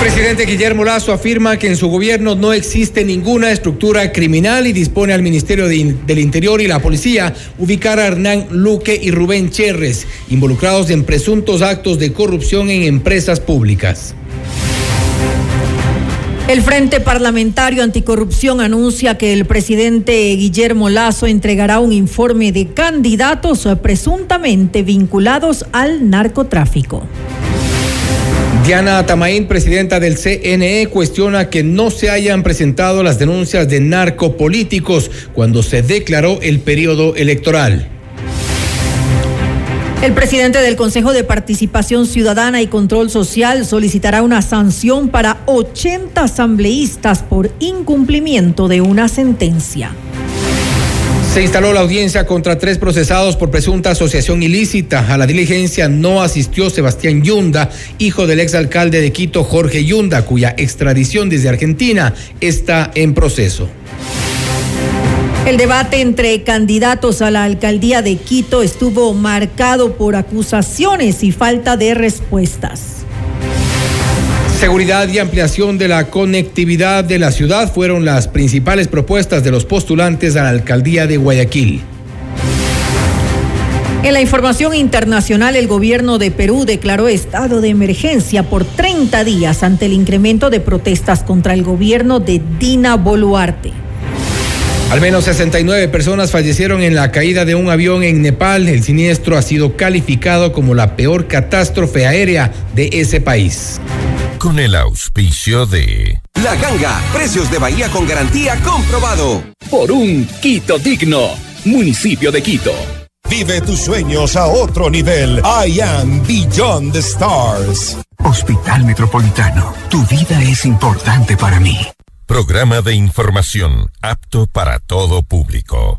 Presidente Guillermo Lazo afirma que en su gobierno no existe ninguna estructura criminal y dispone al Ministerio del Interior y la Policía ubicar a Hernán Luque y Rubén Cherres, involucrados en presuntos actos de corrupción en empresas públicas. El Frente Parlamentario Anticorrupción anuncia que el presidente Guillermo Lazo entregará un informe de candidatos presuntamente vinculados al narcotráfico. Diana Tamaín, presidenta del CNE, cuestiona que no se hayan presentado las denuncias de narcopolíticos cuando se declaró el periodo electoral. El presidente del Consejo de Participación Ciudadana y Control Social solicitará una sanción para 80 asambleístas por incumplimiento de una sentencia. Se instaló la audiencia contra tres procesados por presunta asociación ilícita. A la diligencia no asistió Sebastián Yunda, hijo del exalcalde de Quito, Jorge Yunda, cuya extradición desde Argentina está en proceso. El debate entre candidatos a la alcaldía de Quito estuvo marcado por acusaciones y falta de respuestas. Seguridad y ampliación de la conectividad de la ciudad fueron las principales propuestas de los postulantes a la alcaldía de Guayaquil. En la información internacional, el gobierno de Perú declaró estado de emergencia por 30 días ante el incremento de protestas contra el gobierno de Dina Boluarte. Al menos 69 personas fallecieron en la caída de un avión en Nepal. El siniestro ha sido calificado como la peor catástrofe aérea de ese país con el auspicio de... La Ganga, precios de Bahía con garantía comprobado. Por un Quito digno, municipio de Quito. Vive tus sueños a otro nivel. I am Beyond the Stars. Hospital Metropolitano, tu vida es importante para mí. Programa de información apto para todo público.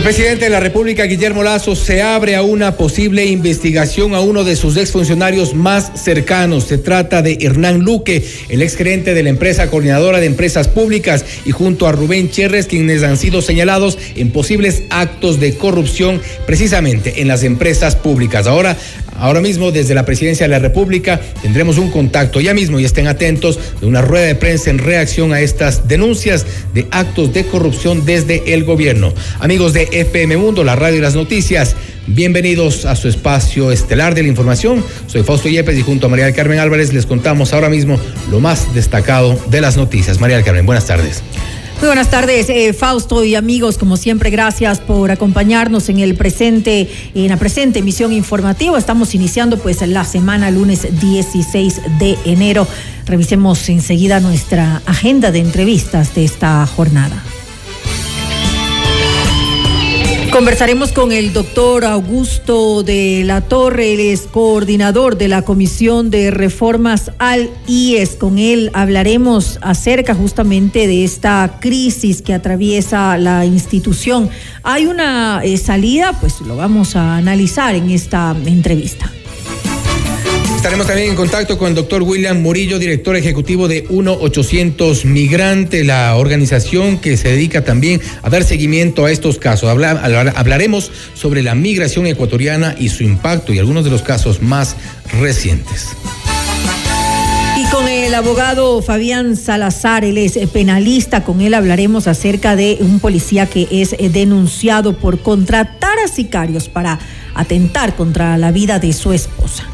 El presidente de la República, Guillermo Lazo, se abre a una posible investigación a uno de sus exfuncionarios más cercanos. Se trata de Hernán Luque, el exgerente de la empresa coordinadora de empresas públicas, y junto a Rubén Cherres, quienes han sido señalados en posibles actos de corrupción precisamente en las empresas públicas. Ahora Ahora mismo, desde la presidencia de la República, tendremos un contacto ya mismo y estén atentos de una rueda de prensa en reacción a estas denuncias de actos de corrupción desde el gobierno. Amigos de FM Mundo, la radio y las noticias, bienvenidos a su espacio estelar de la información. Soy Fausto Yepes y junto a María del Carmen Álvarez les contamos ahora mismo lo más destacado de las noticias. María del Carmen, buenas tardes. Muy buenas tardes, eh, Fausto y amigos. Como siempre, gracias por acompañarnos en el presente, en la presente emisión informativa. Estamos iniciando pues la semana lunes 16 de enero. Revisemos enseguida nuestra agenda de entrevistas de esta jornada. Conversaremos con el doctor Augusto de la Torre, él es coordinador de la Comisión de Reformas al IES. Con él hablaremos acerca justamente de esta crisis que atraviesa la institución. ¿Hay una eh, salida? Pues lo vamos a analizar en esta entrevista. Estaremos también en contacto con el doctor William Murillo, director ejecutivo de 1-800 Migrante, la organización que se dedica también a dar seguimiento a estos casos. hablaremos sobre la migración ecuatoriana y su impacto y algunos de los casos más recientes. Y con el abogado Fabián Salazar, él es penalista, con él hablaremos acerca de un policía que es denunciado por contratar a sicarios para atentar contra la vida de su esposa.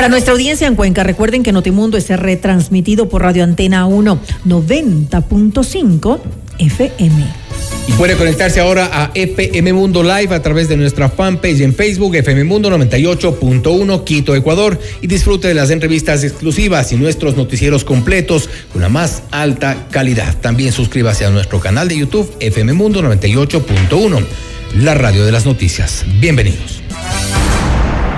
Para nuestra audiencia en Cuenca, recuerden que Notimundo es retransmitido por Radio Antena 1 90.5 FM. Y puede conectarse ahora a FM Mundo Live a través de nuestra fanpage en Facebook, FM Mundo 98.1 Quito, Ecuador, y disfrute de las entrevistas exclusivas y nuestros noticieros completos con la más alta calidad. También suscríbase a nuestro canal de YouTube, FM Mundo 98.1, la radio de las noticias. Bienvenidos.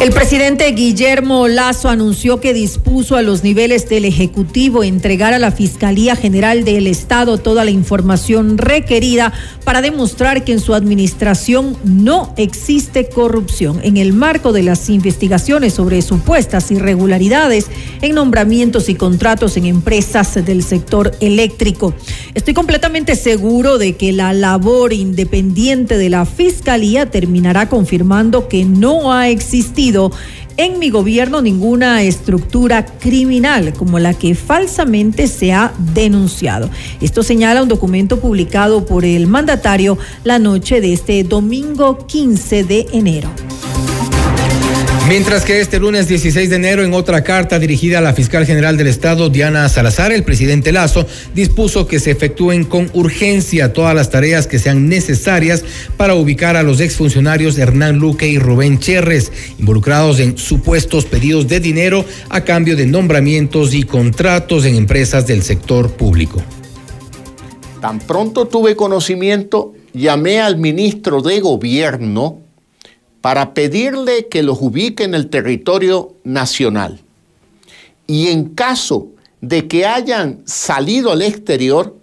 El presidente Guillermo Lazo anunció que dispuso a los niveles del Ejecutivo entregar a la Fiscalía General del Estado toda la información requerida para demostrar que en su administración no existe corrupción en el marco de las investigaciones sobre supuestas irregularidades en nombramientos y contratos en empresas del sector eléctrico. Estoy completamente seguro de que la labor independiente de la Fiscalía terminará confirmando que no ha existido en mi gobierno ninguna estructura criminal como la que falsamente se ha denunciado. Esto señala un documento publicado por el mandatario la noche de este domingo 15 de enero. Mientras que este lunes 16 de enero, en otra carta dirigida a la fiscal general del Estado, Diana Salazar, el presidente Lazo dispuso que se efectúen con urgencia todas las tareas que sean necesarias para ubicar a los exfuncionarios Hernán Luque y Rubén Cherres, involucrados en supuestos pedidos de dinero a cambio de nombramientos y contratos en empresas del sector público. Tan pronto tuve conocimiento, llamé al ministro de Gobierno, para pedirle que los ubique en el territorio nacional. Y en caso de que hayan salido al exterior,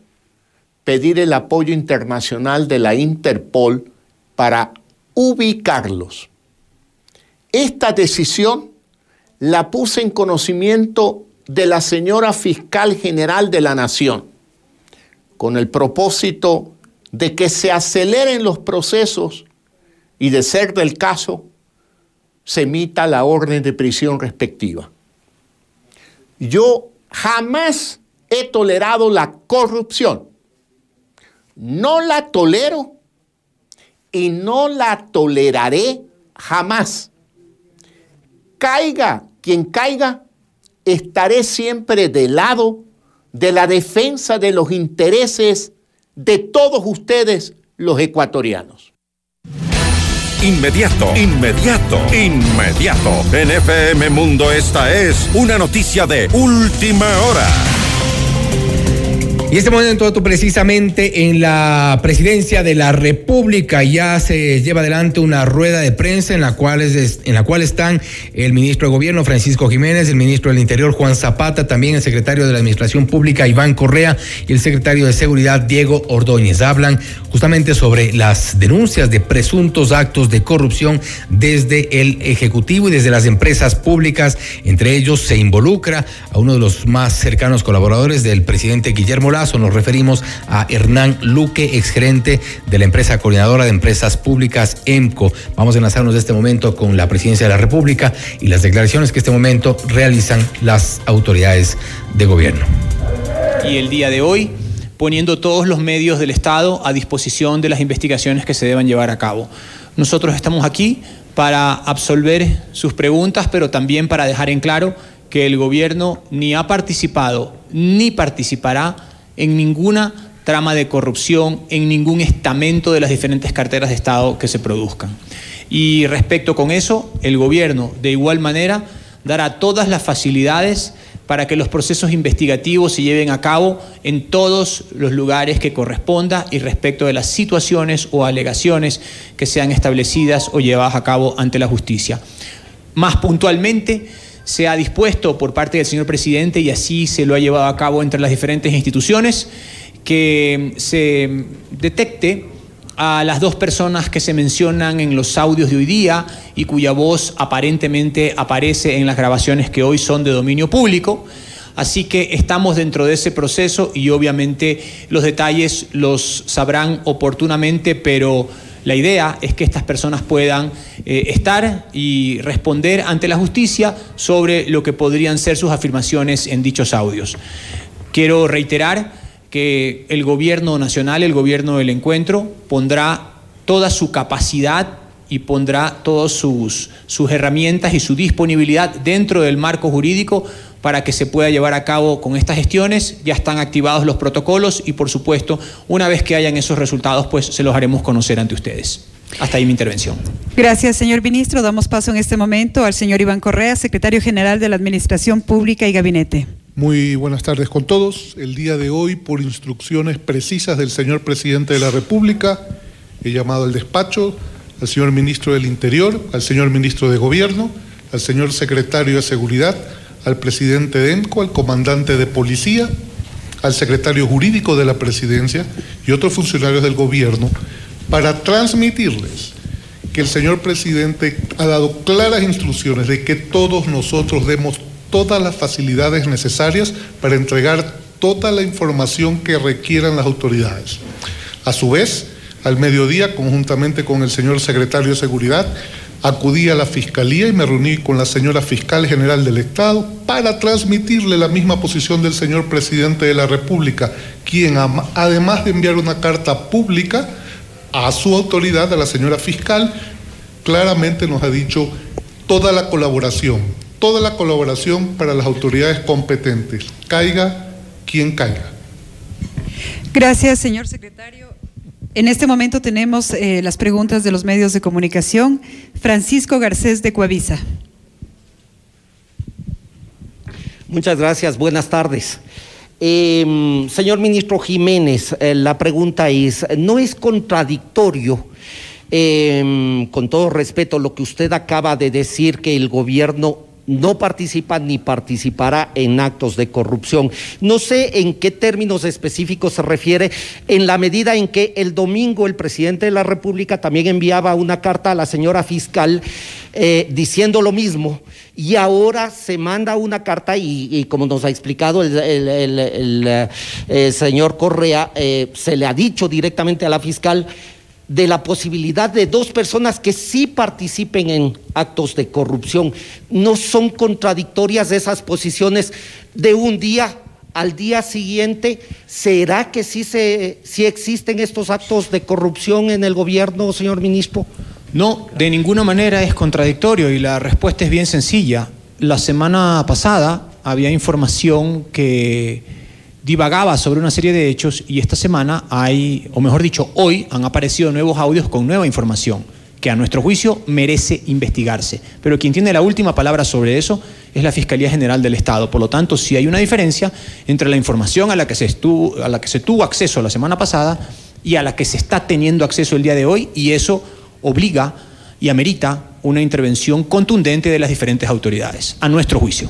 pedir el apoyo internacional de la Interpol para ubicarlos. Esta decisión la puse en conocimiento de la señora fiscal general de la Nación, con el propósito de que se aceleren los procesos y de ser del caso, se emita la orden de prisión respectiva. Yo jamás he tolerado la corrupción. No la tolero y no la toleraré jamás. Caiga quien caiga, estaré siempre del lado de la defensa de los intereses de todos ustedes, los ecuatorianos. Inmediato, inmediato, inmediato. En FM Mundo esta es una noticia de última hora. Y este momento precisamente en la presidencia de la República ya se lleva adelante una rueda de prensa en la cual es, en la cual están el ministro de Gobierno Francisco Jiménez, el ministro del Interior Juan Zapata, también el secretario de la Administración Pública Iván Correa y el secretario de Seguridad Diego Ordóñez. Hablan justamente sobre las denuncias de presuntos actos de corrupción desde el ejecutivo y desde las empresas públicas. Entre ellos se involucra a uno de los más cercanos colaboradores del presidente Guillermo nos referimos a Hernán Luque, exgerente de la empresa coordinadora de empresas públicas EMCO. Vamos a enlazarnos de este momento con la presidencia de la República y las declaraciones que este momento realizan las autoridades de gobierno. Y el día de hoy poniendo todos los medios del Estado a disposición de las investigaciones que se deban llevar a cabo. Nosotros estamos aquí para absolver sus preguntas, pero también para dejar en claro que el gobierno ni ha participado ni participará en ninguna trama de corrupción, en ningún estamento de las diferentes carteras de Estado que se produzcan. Y respecto con eso, el gobierno, de igual manera, dará todas las facilidades para que los procesos investigativos se lleven a cabo en todos los lugares que corresponda y respecto de las situaciones o alegaciones que sean establecidas o llevadas a cabo ante la justicia. Más puntualmente, se ha dispuesto por parte del señor presidente, y así se lo ha llevado a cabo entre las diferentes instituciones, que se detecte a las dos personas que se mencionan en los audios de hoy día y cuya voz aparentemente aparece en las grabaciones que hoy son de dominio público. Así que estamos dentro de ese proceso y obviamente los detalles los sabrán oportunamente, pero la idea es que estas personas puedan eh, estar y responder ante la justicia sobre lo que podrían ser sus afirmaciones en dichos audios. Quiero reiterar que el gobierno nacional, el gobierno del encuentro, pondrá toda su capacidad y pondrá todas sus, sus herramientas y su disponibilidad dentro del marco jurídico para que se pueda llevar a cabo con estas gestiones. Ya están activados los protocolos y por supuesto, una vez que hayan esos resultados, pues se los haremos conocer ante ustedes. Hasta ahí mi intervención. Gracias, señor ministro. Damos paso en este momento al señor Iván Correa, secretario general de la Administración Pública y Gabinete. Muy buenas tardes con todos. El día de hoy, por instrucciones precisas del señor presidente de la República, he llamado al despacho al señor ministro del Interior, al señor ministro de Gobierno, al señor secretario de Seguridad, al presidente de al comandante de policía, al secretario jurídico de la presidencia y otros funcionarios del gobierno para transmitirles que el señor presidente ha dado claras instrucciones de que todos nosotros demos todas las facilidades necesarias para entregar toda la información que requieran las autoridades. A su vez, al mediodía, conjuntamente con el señor secretario de Seguridad, acudí a la Fiscalía y me reuní con la señora Fiscal General del Estado para transmitirle la misma posición del señor Presidente de la República, quien además de enviar una carta pública a su autoridad, a la señora Fiscal, claramente nos ha dicho toda la colaboración, toda la colaboración para las autoridades competentes, caiga quien caiga. Gracias, señor secretario. En este momento tenemos eh, las preguntas de los medios de comunicación. Francisco Garcés de Coavisa. Muchas gracias, buenas tardes. Em, señor ministro Jiménez, eh, la pregunta es, ¿no es contradictorio, em, con todo respeto, lo que usted acaba de decir, que el gobierno no participa ni participará en actos de corrupción. No sé en qué términos específicos se refiere, en la medida en que el domingo el presidente de la República también enviaba una carta a la señora fiscal eh, diciendo lo mismo y ahora se manda una carta y, como nos ha explicado el, eh, señor Correa, eh, se le ha dicho directamente a la fiscal de la posibilidad de dos personas que sí participen en actos de corrupción. No son contradictorias esas posiciones de un día al día siguiente. ¿Será que sí, se, existen estos actos de corrupción en el gobierno, señor ministro? No, de ninguna manera es contradictorio y la respuesta es bien sencilla. La semana pasada había información que divagaba sobre una serie de hechos y esta semana hay, o mejor dicho, hoy han aparecido nuevos audios con nueva información que a nuestro juicio merece investigarse. Pero quien tiene la última palabra sobre eso es la Fiscalía General del Estado. Por lo tanto, sí hay una diferencia entre la información a la que se, estuvo, a la que se tuvo acceso la semana pasada y a la que se está teniendo acceso el día de hoy y eso obliga y amerita una intervención contundente de las diferentes autoridades, a nuestro juicio.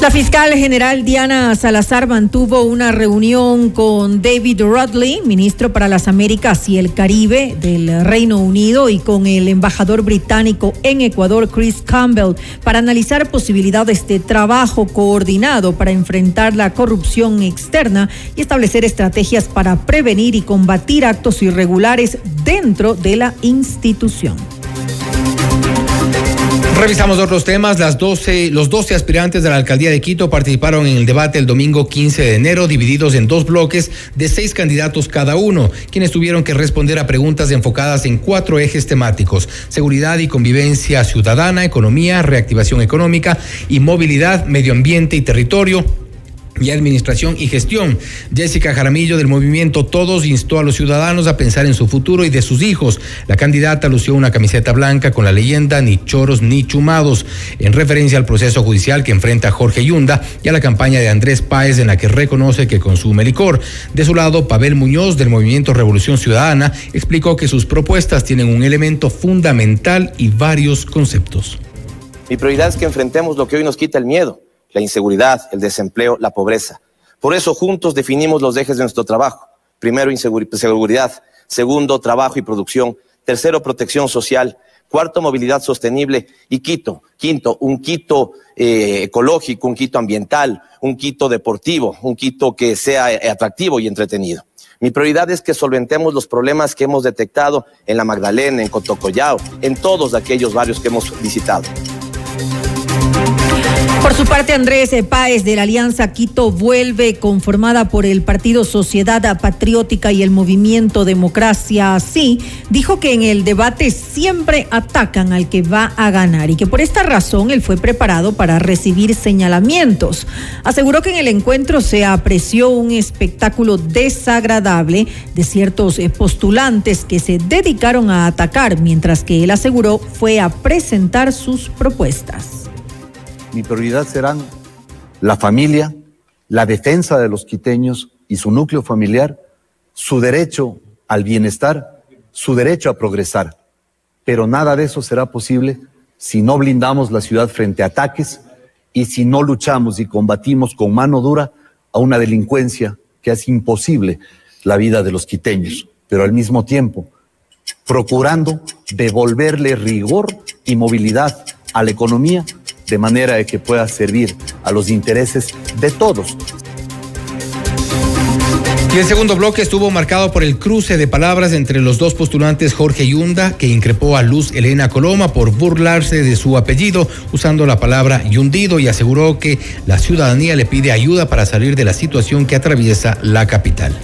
La fiscal general Diana Salazar mantuvo una reunión con David Rudley, ministro para las Américas y el Caribe del Reino Unido, y con el embajador británico en Ecuador, Chris Campbell, para analizar posibilidades de trabajo coordinado para enfrentar la corrupción externa y establecer estrategias para prevenir y combatir actos irregulares dentro de la institución. Revisamos otros temas. Las 12, los 12 aspirantes de la alcaldía de Quito participaron en el debate el domingo 15 de enero, divididos en dos bloques de seis candidatos cada uno, quienes tuvieron que responder a preguntas enfocadas en cuatro ejes temáticos: seguridad y convivencia ciudadana, economía, reactivación económica y movilidad, medio ambiente y territorio y Administración y Gestión. Jessica Jaramillo del movimiento Todos instó a los ciudadanos a pensar en su futuro y de sus hijos. La candidata lució una camiseta blanca con la leyenda ni choros ni chumados, en referencia al proceso judicial que enfrenta Jorge Yunda y a la campaña de Andrés Páez en la que reconoce que consume licor. De su lado, Pavel Muñoz del movimiento Revolución Ciudadana explicó que sus propuestas tienen un elemento fundamental y varios conceptos. Mi prioridad es que enfrentemos lo que hoy nos quita el miedo la inseguridad, el desempleo, la pobreza. Por eso juntos definimos los ejes de nuestro trabajo. Primero, seguridad. Segundo, trabajo y producción. Tercero, protección social. Cuarto, movilidad sostenible. Y quinto, quinto, un Quito eh, ecológico, un Quito ambiental, un Quito deportivo, un Quito que sea eh, atractivo y entretenido. Mi prioridad es que solventemos los problemas que hemos detectado en La Magdalena, en Cotocollao, en todos aquellos barrios que hemos visitado. Por su parte, Andrés Páez de la Alianza Quito vuelve conformada por el Partido Sociedad Patriótica y el Movimiento Democracia Sí, dijo que en el debate siempre atacan al que va a ganar y que por esta razón él fue preparado para recibir señalamientos. Aseguró que en el encuentro se apreció un espectáculo desagradable de ciertos eh, postulantes que se dedicaron a atacar, mientras que él aseguró fue a presentar sus propuestas mi prioridad serán la familia, la defensa de los quiteños y su núcleo familiar, su derecho al bienestar, su derecho a progresar. Pero nada de eso será posible si no blindamos la ciudad frente a ataques y si no luchamos y combatimos con mano dura a una delincuencia que hace imposible la vida de los quiteños, pero al mismo tiempo procurando devolverle rigor y movilidad a la economía de manera que pueda servir a los intereses de todos. Y el segundo bloque estuvo marcado por el cruce de palabras entre los dos postulantes Jorge Yunda, que increpó a Luz Elena Coloma por burlarse de su apellido usando la palabra yundido y aseguró que la ciudadanía le pide ayuda para salir de la situación que atraviesa la capital.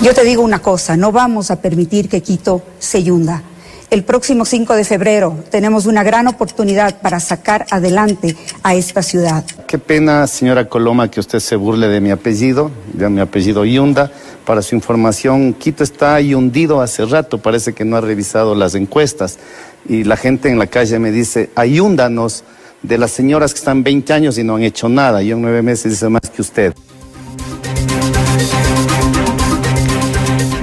Yo te digo una cosa, no vamos a permitir que Quito se yunda. El próximo 5 de febrero tenemos una gran oportunidad para sacar adelante a esta ciudad. Qué pena, señora Coloma, que usted se burle de mi apellido, de mi apellido Yunda. Para su información, Quito está hundido hace rato, parece que no ha revisado las encuestas. Y la gente en la calle me dice, ayúndanos de las señoras que están 20 años y no han hecho nada. Yo en nueve meses hice más que usted.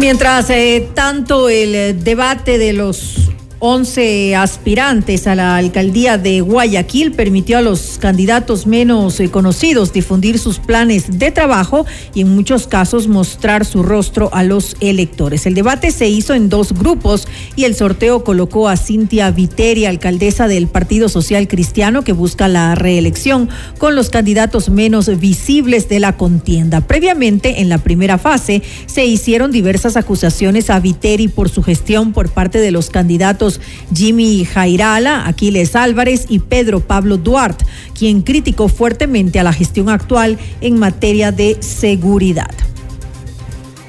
Mientras eh, tanto el eh, debate de los 11 aspirantes a la alcaldía de Guayaquil permitió a los candidatos menos eh, conocidos difundir sus planes de trabajo y en muchos casos mostrar su rostro a los electores. El debate se hizo en dos grupos y el sorteo colocó a Cintia Viteri, alcaldesa del Partido Social Cristiano que busca la reelección, con los candidatos menos visibles de la contienda. Previamente, en la primera fase, se hicieron diversas acusaciones a Viteri por su gestión por parte de los candidatos Jimmy Jairala, Aquiles Álvarez y Pedro Pablo Duarte, quien criticó fuertemente a la gestión actual en materia de seguridad.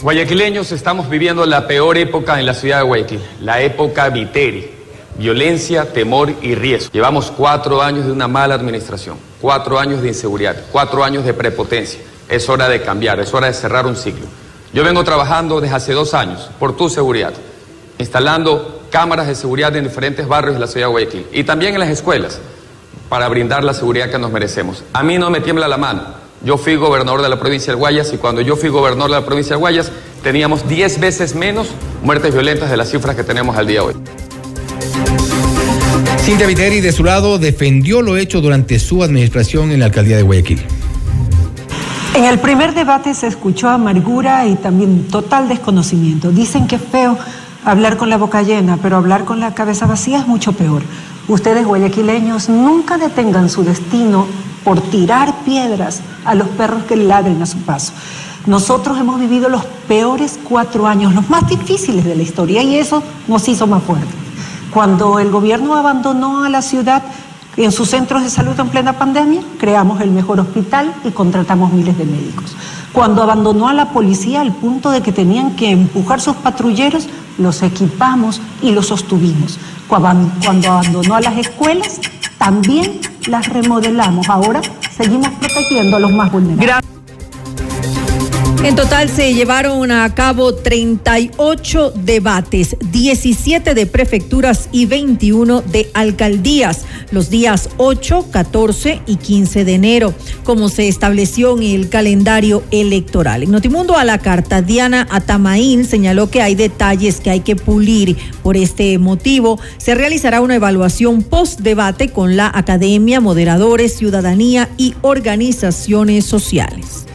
Guayaquileños estamos viviendo la peor época en la ciudad de Guayaquil, la época Viteri. Violencia, temor y riesgo. Llevamos cuatro años de una mala administración, cuatro años de inseguridad, cuatro años de prepotencia. Es hora de cambiar, es hora de cerrar un ciclo. Yo vengo trabajando desde hace dos años por tu seguridad, instalando cámaras de seguridad en diferentes barrios de la ciudad de Guayaquil y también en las escuelas para brindar la seguridad que nos merecemos. A mí no me tiembla la mano. Yo fui gobernador de la provincia de Guayas y cuando yo fui gobernador de la provincia de Guayas teníamos 10 veces menos muertes violentas de las cifras que tenemos al día de hoy. Cintia Viteri, de su lado, defendió lo hecho durante su administración en la alcaldía de Guayaquil. En el primer debate se escuchó amargura y también total desconocimiento. Dicen que es feo hablar con la boca llena, pero hablar con la cabeza vacía es mucho peor. Ustedes, guayaquileños, nunca detengan su destino por tirar piedras a los perros que ladren a su paso. Nosotros hemos vivido los peores cuatro años, los más difíciles de la historia, y eso nos hizo más fuertes. Cuando el gobierno abandonó a la ciudad en sus centros de salud en plena pandemia, creamos el mejor hospital y contratamos miles de médicos. Cuando abandonó a la policía al punto de que tenían que empujar sus patrulleros, los equipamos y los sostuvimos. Cuando abandonó a las escuelas, también las remodelamos. Ahora seguimos protegiendo a los más vulnerables. En total se llevaron a cabo 38 debates, 17 de prefecturas y 21 de alcaldías, los días 8, 14 y 15 de enero, como se estableció en el calendario electoral. En Notimundo a la carta, Diana Atamaín señaló que hay detalles que hay que pulir. Por este motivo, se realizará una evaluación post-debate con la academia, moderadores, ciudadanía y organizaciones sociales.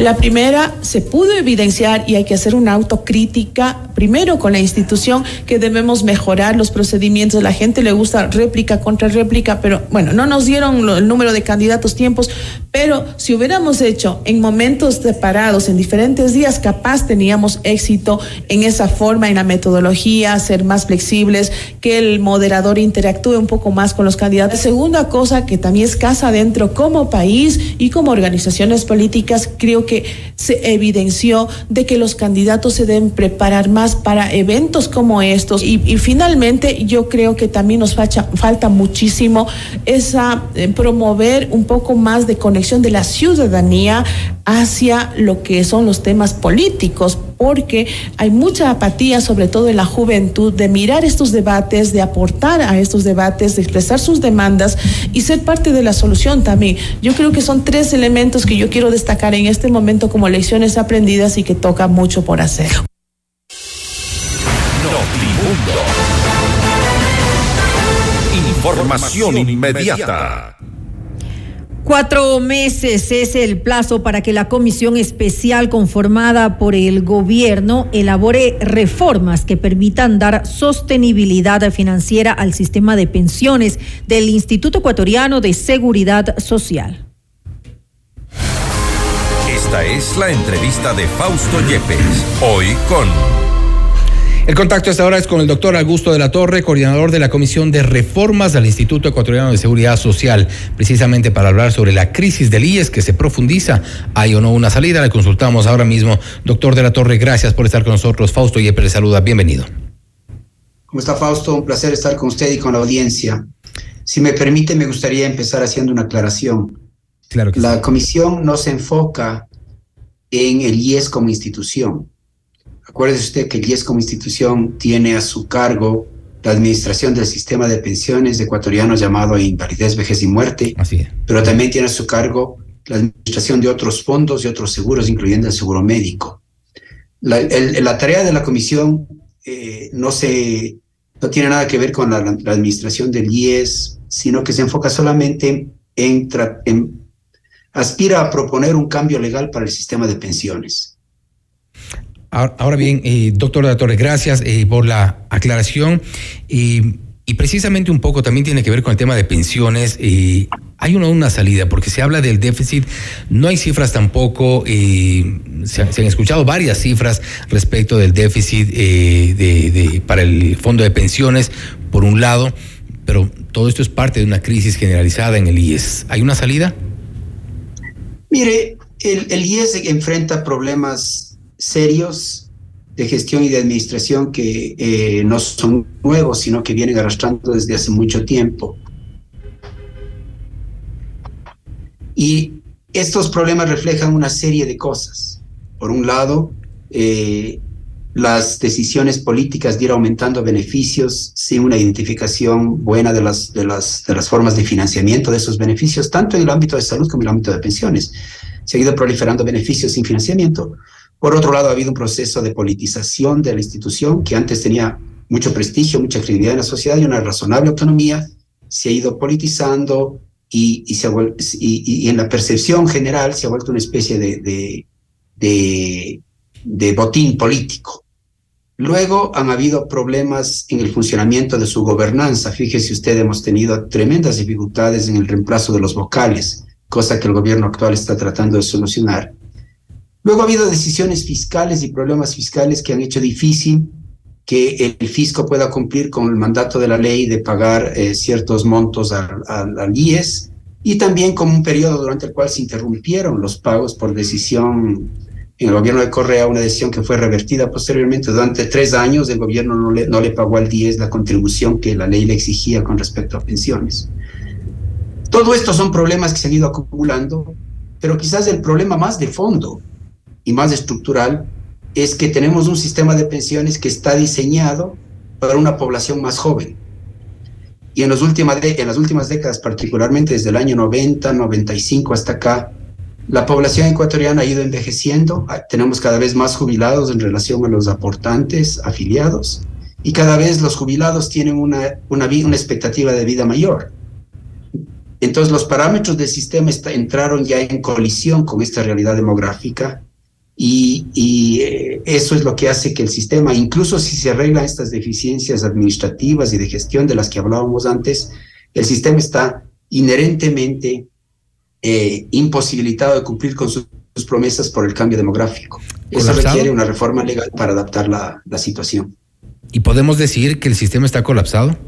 La primera, se pudo evidenciar y hay que hacer una autocrítica, primero con la institución, que debemos mejorar los procedimientos. La gente le gusta réplica contra réplica, pero bueno, no nos dieron el número de candidatos tiempos, pero si hubiéramos hecho en momentos separados, en diferentes días, capaz teníamos éxito en esa forma, en la metodología, ser más flexibles, que el moderador interactúe un poco más con los candidatos. Segunda cosa que también es casa adentro como país y como organizaciones políticas, creo que se evidenció de que los candidatos se deben preparar más para eventos como estos. Y, finalmente yo creo que también nos falta, falta muchísimo esa eh, promover un poco más de conexión de la ciudadanía hacia lo que son los temas políticos porque hay mucha apatía, sobre todo en la juventud, de mirar estos debates, de aportar a estos debates, de expresar sus demandas y ser parte de la solución también. Yo creo que son tres elementos que yo quiero destacar en este momento como lecciones aprendidas y que toca mucho por hacer. Información inmediata. Cuatro meses es el plazo para que la comisión especial conformada por el gobierno elabore reformas que permitan dar sostenibilidad financiera al sistema de pensiones del Instituto Ecuatoriano de Seguridad Social. Esta es la entrevista de Fausto Yepes, hoy con... El contacto hasta ahora es con el doctor Augusto de la Torre, coordinador de la Comisión de Reformas del Instituto Ecuatoriano de Seguridad Social, precisamente para hablar sobre la crisis del IES que se profundiza. ¿Hay o no una salida? Le consultamos ahora mismo. Doctor de la Torre, gracias por estar con nosotros. Fausto Yepes le saluda. Bienvenido. ¿Cómo está Fausto? Un placer estar con usted y con la audiencia. Si me permite, me gustaría empezar haciendo una aclaración. Claro que la sí. comisión no se enfoca en el IES como institución. Acuérdese usted que el IES como institución tiene a su cargo la administración del sistema de pensiones ecuatoriano llamado invalidez, vejez y muerte, Así es. pero también tiene a su cargo la administración de otros fondos y otros seguros, incluyendo el seguro médico. La, el- la tarea de la comisión eh, no, se, no tiene nada que ver con la, la administración del IES, sino que se enfoca solamente en aspira a proponer un cambio legal para el sistema de pensiones. Ahora, bien, eh, doctor de la Torre, gracias eh, por la aclaración. Y precisamente un poco también tiene que ver con el tema de pensiones. Eh, hay una, una salida, porque se habla del déficit, no hay cifras tampoco, eh, se, se han escuchado varias cifras respecto del déficit de, de- para el fondo de pensiones, por un lado, pero todo esto es parte de una crisis generalizada en el IES. ¿Hay una salida? Mire, el, el IES enfrenta problemas serios de gestión y de administración que eh, no son nuevos, sino que vienen arrastrando desde hace mucho tiempo. Y estos problemas reflejan una serie de cosas. Por un lado, eh, las decisiones políticas de ir aumentando beneficios sin una identificación buena de las, de, las, de las formas de financiamiento de esos beneficios, tanto en el ámbito de salud como en el ámbito de pensiones. Se ha ido proliferando beneficios sin financiamiento. Por otro lado, ha habido un proceso de politización de la institución que antes tenía mucho prestigio, mucha credibilidad en la sociedad y una razonable autonomía, se ha ido politizando y, y se ha y- y en la percepción general se ha vuelto una especie de, de, de, de botín político. Luego han habido problemas en el funcionamiento de su gobernanza. Fíjese usted, hemos tenido tremendas dificultades en el reemplazo de los vocales, cosa que el gobierno actual está tratando de solucionar. Luego ha habido decisiones fiscales y problemas fiscales que han hecho difícil que el fisco pueda cumplir con el mandato de la ley de pagar eh, ciertos montos al, al, al IES y también con un periodo durante el cual se interrumpieron los pagos por decisión en el gobierno de Correa, una decisión que fue revertida posteriormente. Durante tres años el gobierno no le, no le pagó al IES la contribución que la ley le exigía con respecto a pensiones. Todo esto son problemas que se han ido acumulando, pero quizás el problema más de fondo y más estructural es que tenemos un sistema de pensiones que está diseñado para una población más joven. Y en, los últimas en las últimas décadas, particularmente desde el año 90, 95 hasta acá, la población ecuatoriana ha ido envejeciendo, ah, tenemos cada vez más jubilados en relación a los aportantes afiliados y cada vez los jubilados tienen una, una, una expectativa de vida mayor. Entonces los parámetros del sistema entraron ya en colisión con esta realidad demográfica y, y eh, eso es lo que hace que el sistema, incluso si se arreglan estas deficiencias administrativas y de gestión de las que hablábamos antes, el sistema está inherentemente eh, imposibilitado de cumplir con sus, promesas por el cambio demográfico. Eso requiere una reforma legal para adaptar la, la situación. ¿Y podemos decir que el sistema está colapsado?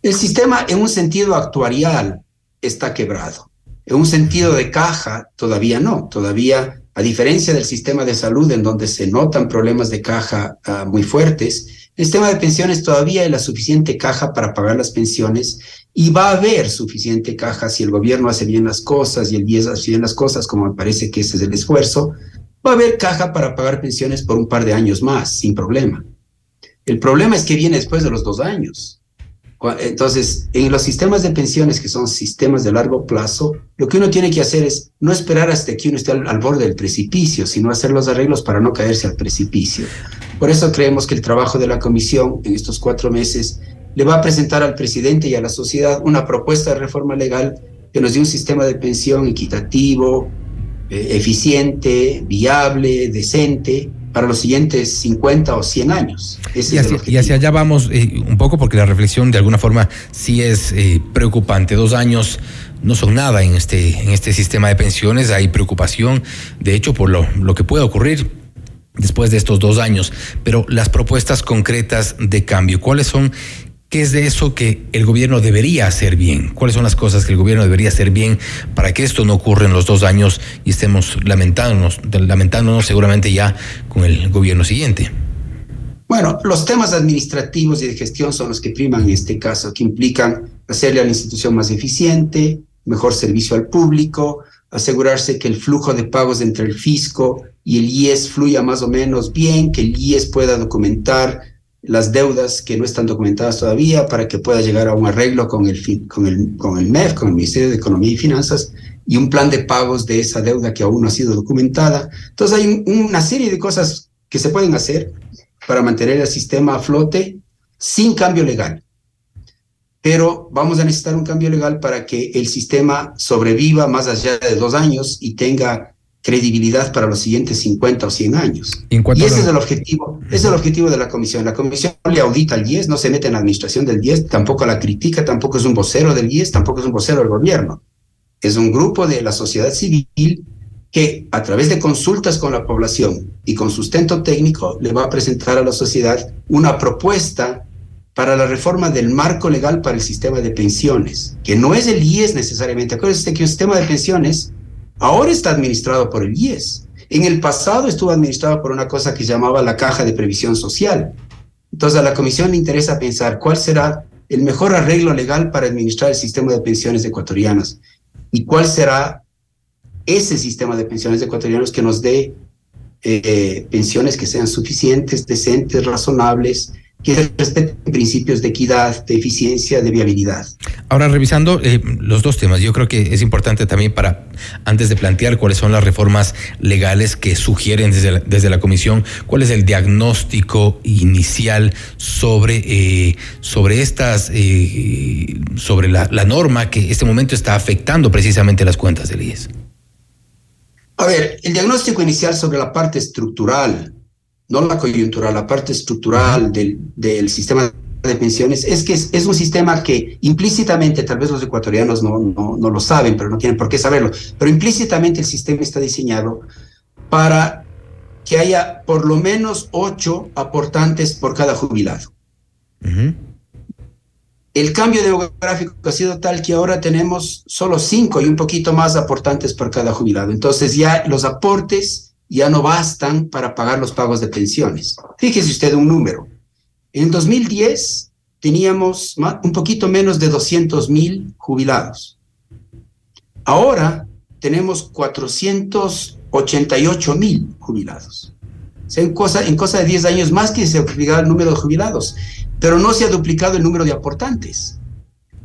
El sistema en un sentido actuarial está quebrado. En un sentido de caja todavía no. Todavía, a diferencia del sistema de salud en donde se notan problemas de caja uh, muy fuertes, el sistema de pensiones todavía hay la suficiente caja para pagar las pensiones y va a haber suficiente caja si el gobierno hace bien las cosas y el IES hace bien las cosas, como me parece que ese es el esfuerzo, va a haber caja para pagar pensiones por un par de años más, sin problema. El problema es que viene después de los dos años. Entonces, en los sistemas de pensiones, que son sistemas de largo plazo, lo que uno tiene que hacer es no esperar hasta que uno esté al, borde del precipicio, sino hacer los arreglos para no caerse al precipicio. Por eso creemos que el trabajo de la comisión en estos cuatro meses le va a presentar al presidente y a la sociedad una propuesta de reforma legal que nos dé un sistema de pensión equitativo, eh, eficiente, viable, decente para los siguientes 50 o 100 años. Ese y, hacia, y, hacia, allá vamos eh, un poco porque la reflexión de alguna forma sí es eh, preocupante. Dos años no son nada en este, en este sistema de pensiones, hay preocupación, de hecho, por lo, lo que puede ocurrir después de estos dos años, pero las propuestas concretas de cambio, ¿cuáles son ¿Qué es de eso que el gobierno debería hacer bien? ¿Cuáles son las cosas que el gobierno debería hacer bien para que esto no ocurra en los dos años y estemos lamentándonos, lamentándonos seguramente ya con el gobierno siguiente? Bueno, los temas administrativos y de gestión son los que priman en este caso, que implican hacerle a la institución más eficiente, mejor servicio al público, asegurarse que el flujo de pagos entre el fisco y el IES fluya más o menos bien, que el IES pueda documentar las deudas que no están documentadas todavía para que pueda llegar a un arreglo con el, con el, con el MEF, con el Ministerio de Economía y Finanzas, y un plan de pagos de esa deuda que aún no ha sido documentada. Entonces hay una serie de cosas que se pueden hacer para mantener el sistema a flote sin cambio legal. Pero vamos a necesitar un cambio legal para que el sistema sobreviva más allá de dos años y tenga credibilidad para los siguientes 50 o 100 años. Y ese es el objetivo, ese es el objetivo de la comisión. La comisión no le audita al IES, no se mete en la administración del IES, tampoco la critica, tampoco es un vocero del IES, tampoco es un vocero del gobierno. Es un grupo de la sociedad civil que a través de consultas con la población y con sustento técnico le va a presentar a la sociedad una propuesta para la reforma del marco legal para el sistema de pensiones, que no es el IES necesariamente. Acuérdense que el sistema de pensiones Ahora está administrado por el IES. En el pasado estuvo administrado por una cosa que llamaba la Caja de Previsión Social. Entonces a la Comisión le interesa pensar cuál será el mejor arreglo legal para administrar el sistema de pensiones ecuatorianas y cuál será ese sistema de pensiones ecuatorianos que nos dé eh, pensiones que sean suficientes, decentes, razonables, que respeten principios de equidad, de eficiencia, de viabilidad. Ahora, revisando eh, los dos temas, yo creo que es importante también para, antes de plantear cuáles son las reformas legales que sugieren desde la, desde la Comisión, cuál es el diagnóstico inicial sobre, eh, sobre estas, eh, sobre la, la norma que en este momento está afectando precisamente las cuentas del IES. A ver, el diagnóstico inicial sobre la parte estructural no la coyuntural, la parte estructural del, del sistema de pensiones, es que es, es, un sistema que implícitamente, tal vez los ecuatorianos no, no, no, lo saben, pero no tienen por qué saberlo, pero implícitamente el sistema está diseñado para que haya por lo menos ocho aportantes por cada jubilado. Uh -huh. El cambio demográfico ha sido tal que ahora tenemos solo cinco y un poquito más aportantes por cada jubilado. Entonces ya los aportes ya no bastan para pagar los pagos de pensiones. Fíjese usted un número. En 2010 teníamos un poquito menos de 200 mil jubilados. Ahora tenemos 488 mil jubilados. en, cosa, en cosa de 10 años más que se ha duplicado el número de jubilados, pero no se ha duplicado el número de aportantes.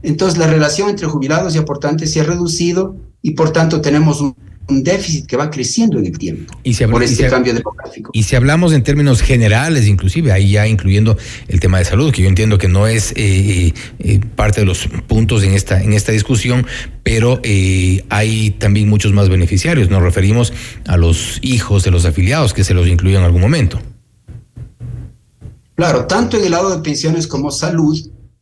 Entonces la relación entre jubilados y aportantes se ha reducido y por tanto tenemos un, déficit que va creciendo en el tiempo y si por este y cambio demográfico. Y si hablamos en términos generales, inclusive ahí ya incluyendo el tema de salud, que yo entiendo que no es eh, eh, parte de los puntos en esta en esta discusión, pero eh, hay también muchos más beneficiarios. Nos referimos a los hijos de los afiliados que se los incluye en algún momento. Claro, tanto en el lado de pensiones como salud,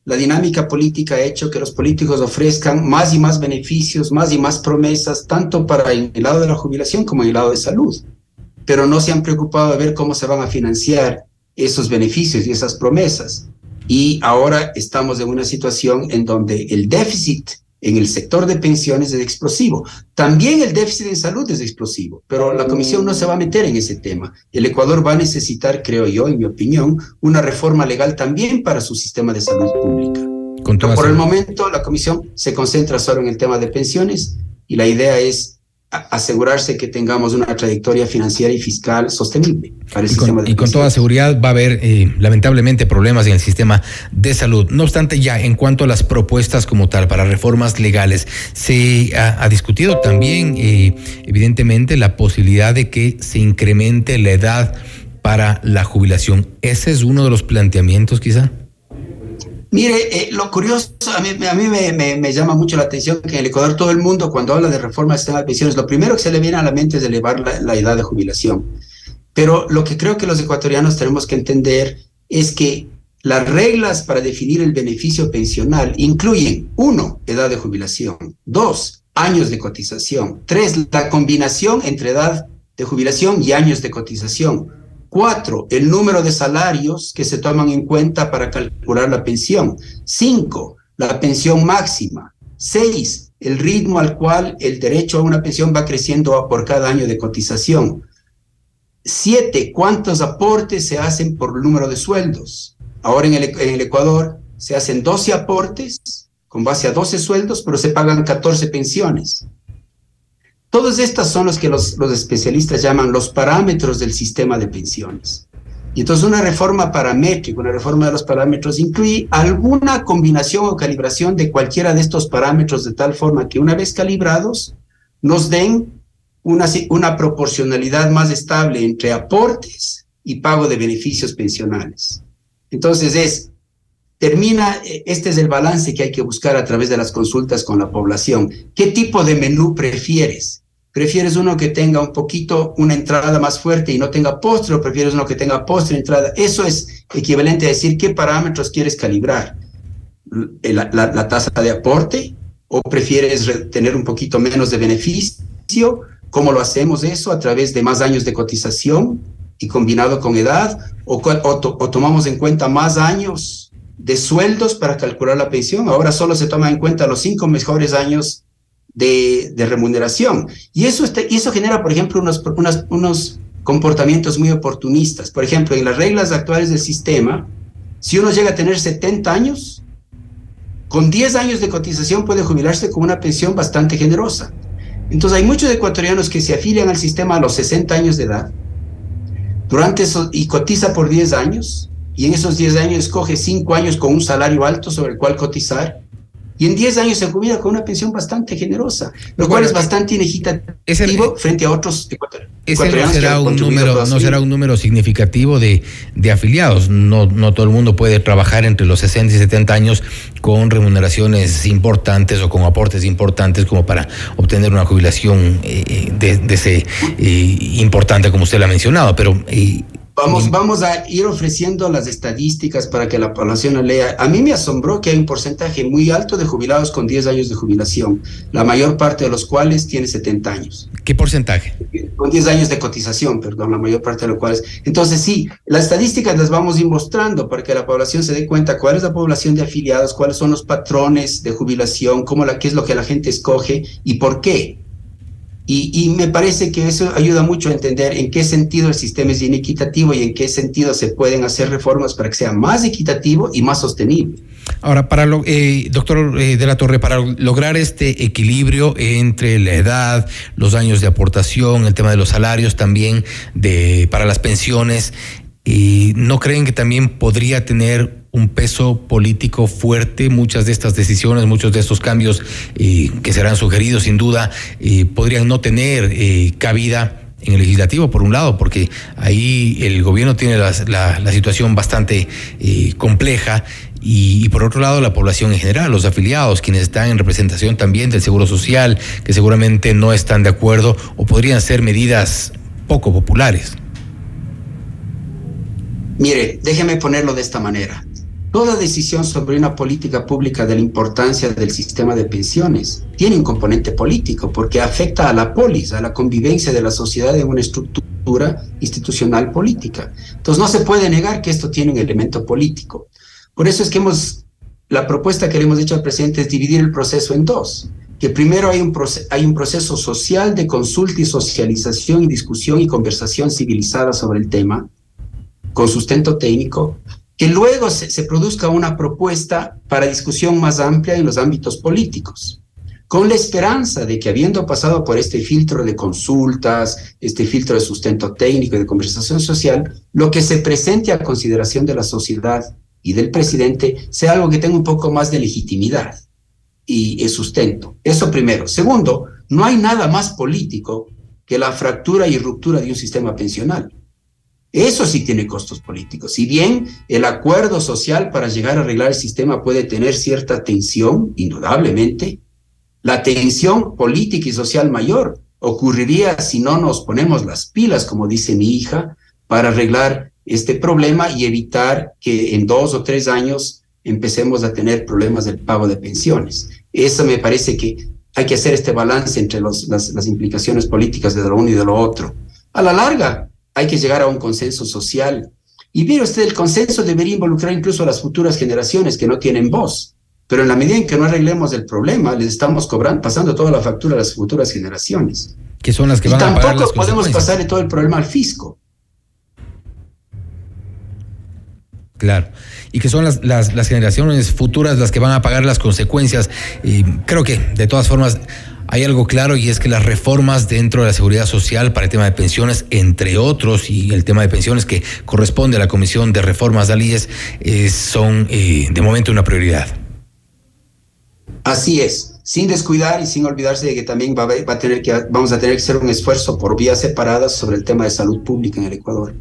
la dinámica política ha hecho que los políticos ofrezcan más y más beneficios, más y más promesas, tanto para el lado de la jubilación como el lado de salud. Pero no se han preocupado de ver cómo se van a financiar esos beneficios y esas promesas. Y ahora estamos en una situación en donde el déficit en el sector de pensiones es explosivo. También el déficit en salud es explosivo, pero la Comisión no se va a meter en ese tema. El Ecuador va a necesitar, creo yo, en mi opinión, una reforma legal también para su sistema de salud pública. por el momento, la Comisión se concentra solo en el tema de pensiones y la idea es asegurarse que tengamos una trayectoria financiera y fiscal sostenible para el y sistema con, Y con toda seguridad va a haber eh, lamentablemente problemas en el sistema de salud. No obstante, ya en cuanto a las propuestas como tal para reformas legales, se ha, discutido también eh, evidentemente la posibilidad de que se incremente la edad para la jubilación. Ese es uno de los planteamientos quizá. Mire, eh, lo curioso, a mí, a me, llama mucho la atención que en el Ecuador todo el mundo cuando habla de reforma del sistema de pensiones, lo primero que se le viene a la mente es elevar la edad de jubilación. Pero lo que creo que los ecuatorianos tenemos que entender es que las reglas para definir el beneficio pensional incluyen, uno, edad de jubilación, dos, años de cotización, tres, la combinación entre edad de jubilación y años de cotización, Cuatro, el número de salarios que se toman en cuenta para calcular la pensión. Cinco, la pensión máxima. Seis, el ritmo al cual el derecho a una pensión va creciendo por cada año de cotización. Siete, cuántos aportes se hacen por número de sueldos. Ahora en el, en el Ecuador se hacen 12 aportes con base a 12 sueldos, pero se pagan 14 pensiones. Todas estas son los que los, especialistas llaman los parámetros del sistema de pensiones. Y entonces una reforma paramétrica, una reforma de los parámetros incluye alguna combinación o calibración de cualquiera de estos parámetros de tal forma que una vez calibrados nos den una, una proporcionalidad más estable entre aportes y pago de beneficios pensionales. Entonces es, termina, este es el balance que hay que buscar a través de las consultas con la población. ¿Qué tipo de menú prefieres? ¿Prefieres uno que tenga un poquito una entrada más fuerte y no tenga postre o prefieres uno que tenga postre entrada? Eso es equivalente a decir qué parámetros quieres calibrar. La, tasa de aporte o prefieres tener un poquito menos de beneficio? ¿Cómo lo hacemos eso? A través de más años de cotización y combinado con edad o, o tomamos en cuenta más años de sueldos para calcular la pensión. Ahora solo se toman en cuenta los cinco mejores años de, remuneración. Y eso, eso genera, por ejemplo, unos, unos comportamientos muy oportunistas. Por ejemplo, en las reglas actuales del sistema, si uno llega a tener 70 años, con 10 años de cotización puede jubilarse con una pensión bastante generosa. Entonces hay muchos ecuatorianos que se afilian al sistema a los 60 años de edad, durante eso, y cotiza por 10 años, y en esos 10 años escoge 5 años con un salario alto sobre el cual cotizar, y en 10 años se jubila con una pensión bastante generosa, lo cual es bastante inequitativo frente a otros ecuatorianos. Ese no será un número, no será un número significativo de, de afiliados. No, no todo el mundo puede trabajar entre los 60 y 70 años con remuneraciones importantes o con aportes importantes como para obtener una jubilación eh, de, de, ese eh, importante como usted lo ha mencionado. Pero eh, Vamos, vamos a ir ofreciendo las estadísticas para que la población la lea. A mí me asombró que hay un porcentaje muy alto de jubilados con 10 años de jubilación, la mayor parte de los cuales tiene 70 años. ¿Qué porcentaje? Con 10 años de cotización, perdón, la mayor parte de los cuales. Entonces, sí, las estadísticas las vamos a ir mostrando para que la población se dé cuenta cuál es la población de afiliados, cuáles son los patrones de jubilación, cómo la, qué es lo que la gente escoge y por qué. Y, me parece que eso ayuda mucho a entender en qué sentido el sistema es inequitativo y en qué sentido se pueden hacer reformas para que sea más equitativo y más sostenible. Ahora, para lo, eh, doctor eh, de la Torre, para lograr este equilibrio entre la edad, los años de aportación, el tema de los salarios también, de para las pensiones, ¿y ¿no creen que también podría tener un peso político fuerte. Muchas de estas decisiones, muchos de estos cambios eh, que serán sugeridos sin duda eh, podrían no tener eh, cabida en el legislativo, por un lado, porque ahí el gobierno tiene la, situación bastante compleja y, por otro lado la población en general, los afiliados, quienes están en representación también del Seguro Social, que seguramente no están de acuerdo o podrían ser medidas poco populares. Mire, déjeme ponerlo de esta manera. Toda decisión sobre una política pública de la importancia del sistema de pensiones tiene un componente político porque afecta a la polis, a la convivencia de la sociedad en una estructura institucional política. Entonces no se puede negar que esto tiene un elemento político. Por eso es que hemos, la propuesta que le hemos hecho al presidente es dividir el proceso en dos. Que primero hay un, hay un proceso social de consulta y socialización y discusión y conversación civilizada sobre el tema, con sustento técnico, que luego se, produzca una propuesta para discusión más amplia en los ámbitos políticos, con la esperanza de que habiendo pasado por este filtro de consultas, este filtro de sustento técnico y de conversación social, lo que se presente a consideración de la sociedad y del presidente sea algo que tenga un poco más de legitimidad y, y sustento. Eso primero. Segundo, no hay nada más político que la fractura y ruptura de un sistema pensional. Eso sí tiene costos políticos. Si bien el acuerdo social para llegar a arreglar el sistema puede tener cierta tensión, indudablemente, la tensión política y social mayor ocurriría si no nos ponemos las pilas, como dice mi hija, para arreglar este problema y evitar que en dos o tres años empecemos a tener problemas del pago de pensiones. Eso me parece que hay que hacer este balance entre las, implicaciones políticas de lo uno y de lo otro. A la larga, hay que llegar a un consenso social. Y mire usted, el consenso debería involucrar incluso a las futuras generaciones que no tienen voz. Pero en la medida en que no arreglemos el problema, les estamos cobrando, pasando toda la factura a las futuras generaciones. Que son las que van a pagar las Tampoco podemos pasarle todo el problema al fisco. Claro. Y que son las, las, las, generaciones futuras las que van a pagar las consecuencias. Y creo que, de todas formas, hay algo claro y es que las reformas dentro de la seguridad social para el tema de pensiones, entre otros, y el tema de pensiones que corresponde a la Comisión de Reformas de Alíes, eh, son de momento una prioridad. Así es, sin descuidar y sin olvidarse de que también va va a tener que, vamos a tener que hacer un esfuerzo por vías separadas sobre el tema de salud pública en el Ecuador.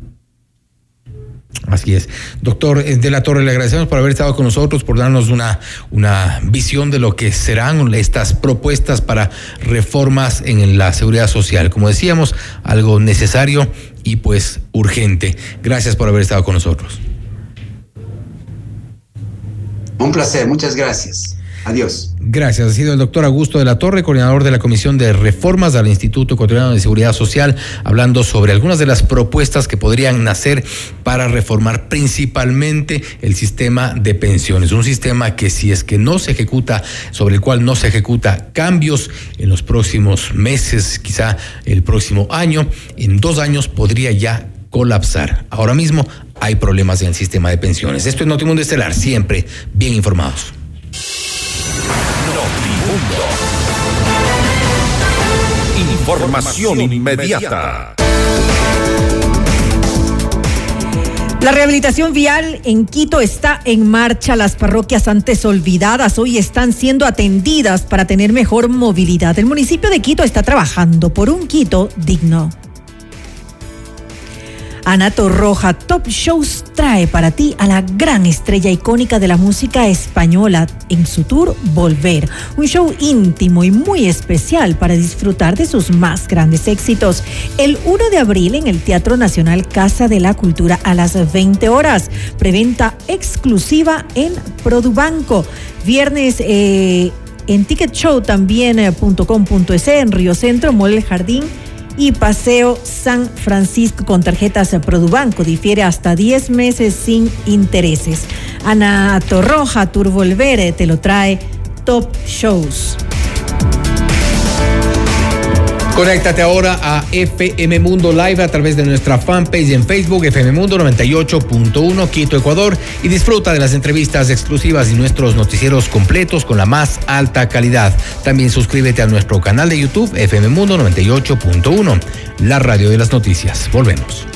Así es. Doctor eh, de la Torre, le agradecemos por haber estado con nosotros, por darnos una, una visión de lo que serán estas propuestas para reformas en la seguridad social. Como decíamos, algo necesario y pues urgente. Gracias por haber estado con nosotros. Un placer, muchas gracias. Adiós. Gracias. Ha sido el doctor Augusto de la Torre, coordinador de la Comisión de Reformas del Instituto Ecuatoriano de Seguridad Social, hablando sobre algunas de las propuestas que podrían nacer para reformar principalmente el sistema de pensiones. Un sistema que si es que no se ejecuta, sobre el cual no se ejecuta cambios en los próximos meses, quizá el próximo año, en dos años podría ya colapsar. Ahora mismo hay problemas en el sistema de pensiones. Esto es Notimundo Estelar, siempre bien informados. Información inmediata. La rehabilitación vial en Quito está en marcha. Las parroquias antes olvidadas hoy están siendo atendidas para tener mejor movilidad. El municipio de Quito está trabajando por un Quito digno. Anato Roja Top Shows trae para ti a la gran estrella icónica de la música española en su tour Volver, un show íntimo y muy especial para disfrutar de sus más grandes éxitos. El 1 de abril en el Teatro Nacional Casa de la Cultura a las 20 horas. Preventa exclusiva en Produbanco. Viernes eh, en Ticketshow también.com.es en Río Centro, Mole Jardín y Paseo San Francisco con tarjetas Produbanco. Difiere hasta 10 meses sin intereses. Ana Torroja, Turvolvere, te lo trae Top Shows. Conéctate ahora a FM Mundo Live a través de nuestra fanpage en Facebook, FM Mundo 98.1 Quito, Ecuador, y disfruta de las entrevistas exclusivas y nuestros noticieros completos con la más alta calidad. También suscríbete a nuestro canal de YouTube, FM Mundo 98.1, la radio de las noticias. Volvemos.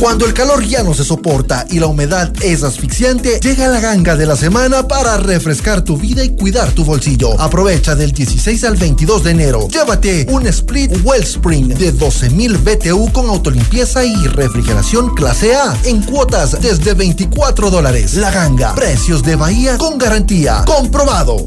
Cuando el calor ya no se soporta y la humedad es asfixiante, llega la ganga de la semana para refrescar tu vida y cuidar tu bolsillo. Aprovecha del 16 al 22 de enero. Llévate un Split Wellspring de 12.000 BTU con autolimpieza y refrigeración clase A en cuotas desde 24 dólares. La ganga, precios de Bahía con garantía. Comprobado.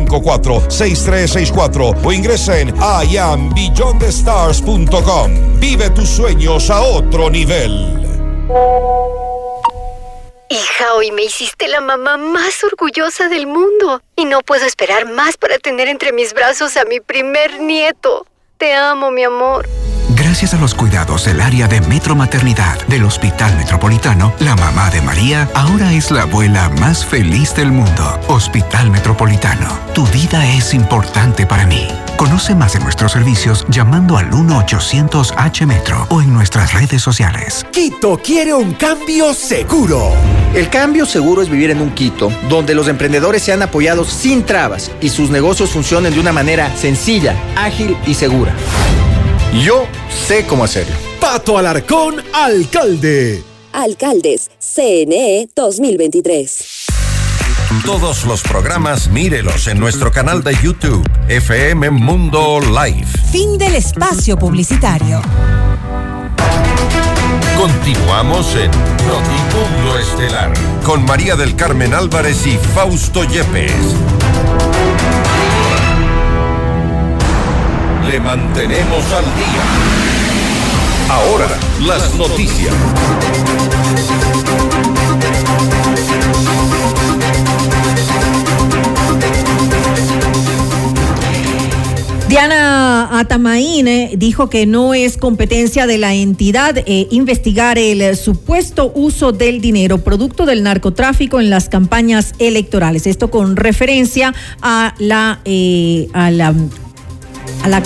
6364 o ingresa en iambeyondthestars.com. Vive tus sueños a otro nivel. Hija, hoy me hiciste la mamá más orgullosa del mundo y no puedo esperar más para tener entre mis brazos a mi primer nieto. Te amo, mi amor. Gracias a los cuidados del área de Metro Maternidad del Hospital Metropolitano, la mamá de María ahora es la abuela más feliz del mundo. Hospital Metropolitano, tu vida es importante para mí. Conoce más de nuestros servicios llamando al 1-800-H-Metro o en nuestras redes sociales. Quito quiere un cambio seguro. El cambio seguro es vivir en un Quito donde los emprendedores sean apoyados sin trabas y sus negocios funcionen de una manera sencilla, ágil y segura. Yo sé cómo hacerlo. Pato Alarcón, alcalde. Alcaldes, CNE 2023. Todos los programas mírelos en nuestro canal de YouTube, FM Mundo Live. Fin del espacio publicitario. Continuamos en Notimundo Estelar con María del Carmen Álvarez y Fausto Yepes. Le mantenemos al día. Ahora, las noticias. Diana Atamaín dijo que no es competencia de la entidad eh, investigar el supuesto uso del dinero producto del narcotráfico en las campañas electorales. Esto con referencia a la eh, a la a la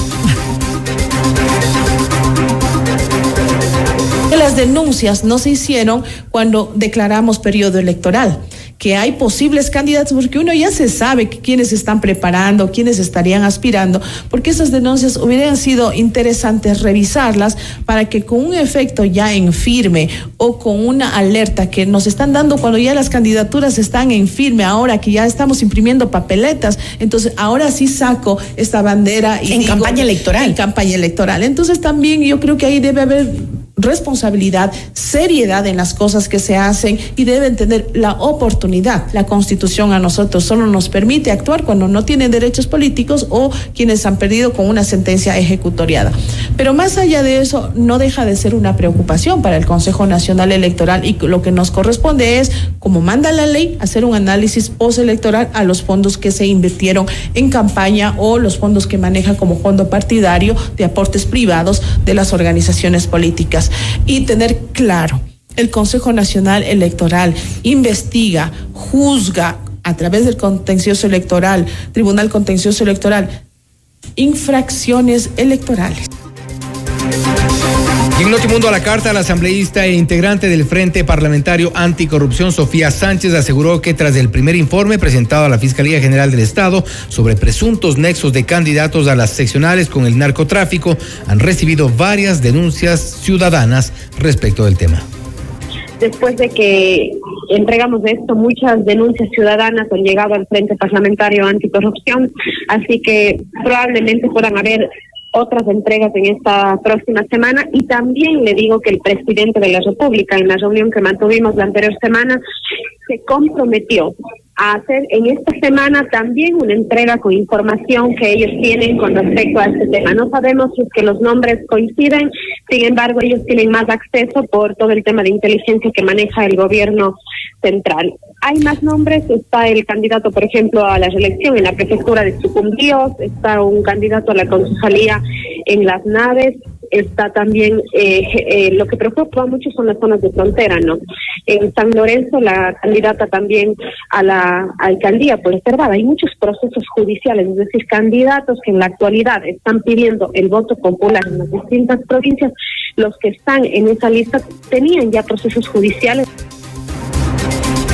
las denuncias no se hicieron cuando declaramos periodo electoral que hay posibles candidatos, porque uno ya se sabe quiénes están preparando, quiénes estarían aspirando, porque esas denuncias hubieran sido interesantes revisarlas para que con un efecto ya en firme o con una alerta que nos están dando cuando ya las candidaturas están en firme, ahora que ya estamos imprimiendo papeletas, entonces ahora sí saco esta bandera. Y en campaña electoral. En campaña electoral. Entonces también yo creo que ahí debe haber responsabilidad, seriedad en las cosas que se hacen y deben tener la oportunidad. La Constitución a nosotros solo nos permite actuar cuando no tienen derechos políticos o quienes han perdido con una sentencia ejecutoriada. Pero más allá de eso, no deja de ser una preocupación para el Consejo Nacional Electoral y lo que nos corresponde es, como manda la ley, hacer un análisis postelectoral a los fondos que se invirtieron en campaña o los fondos que maneja como fondo partidario de aportes privados de las organizaciones políticas y tener claro, el Consejo Nacional Electoral investiga, juzga a través del contencioso electoral, Tribunal Contencioso Electoral, infracciones electorales. Y en Notimundo a la carta, la asambleísta e integrante del Frente Parlamentario Anticorrupción, Sofía Sánchez, aseguró que tras el primer informe presentado a la Fiscalía General del Estado sobre presuntos nexos de candidatos a las seccionales con el narcotráfico, han recibido varias denuncias ciudadanas respecto del tema. Después de que entregamos esto, muchas denuncias ciudadanas han llegado al Frente Parlamentario Anticorrupción, así que probablemente puedan haber otras entregas en esta próxima semana y también le digo que el presidente de la República en la reunión que mantuvimos la anterior semana se comprometió a hacer en esta semana también una entrega con información que ellos tienen con respecto a este tema. No sabemos si es que los nombres coinciden, sin embargo ellos tienen más acceso por todo el tema de inteligencia que maneja el gobierno central. Hay más nombres, está el candidato, por ejemplo, a la reelección en la prefectura de Sucumbíos, está un candidato a la concejalía en las naves, está también, eh, eh, lo que preocupa mucho son las zonas de frontera, ¿no? En San Lorenzo, la candidata también a la alcaldía por observar, hay muchos procesos judiciales, es decir, candidatos que en la actualidad están pidiendo el voto popular en las distintas provincias, los que están en esa lista tenían ya procesos judiciales.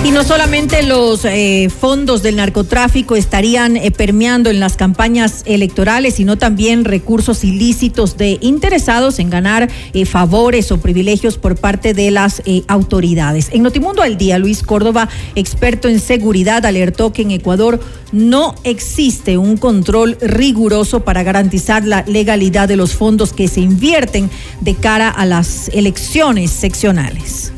Y no solamente los eh, fondos del narcotráfico estarían eh, permeando en las campañas electorales, sino también recursos ilícitos de interesados en ganar eh, favores o privilegios por parte de las autoridades. En Notimundo al Día, Luis Córdoba, experto en seguridad, alertó que en Ecuador no existe un control riguroso para garantizar la legalidad de los fondos que se invierten de cara a las elecciones seccionales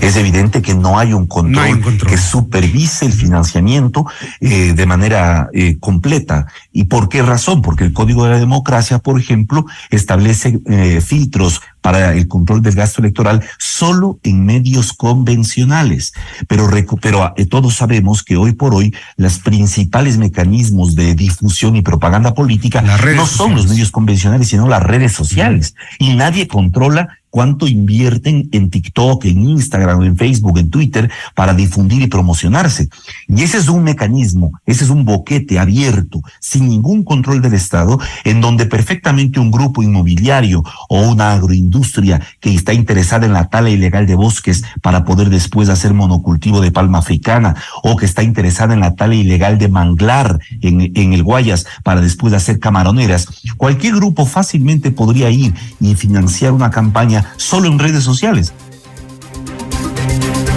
es evidente que no hay un control, que supervise el financiamiento eh, de manera eh, completa. ¿Y por qué razón? Porque el Código de la Democracia, por ejemplo, establece eh, filtros para el control del gasto electoral solo en medios convencionales. Pero, pero todos sabemos que hoy por hoy los principales mecanismos de difusión y propaganda política no son los medios convencionales, sino las redes sociales. Y nadie controla cuánto invierten en TikTok, en Instagram, en Facebook, en Twitter para difundir y promocionarse. Y ese es un mecanismo, ese es un boquete abierto, sin ningún control del Estado, en donde perfectamente un grupo inmobiliario o una agroindustria que está interesada en la tala ilegal de bosques para poder después hacer monocultivo de palma africana, o que está interesada en la tala ilegal de manglar en, en el Guayas para después hacer camaroneras, cualquier grupo fácilmente podría ir y financiar una campaña solo en redes sociales.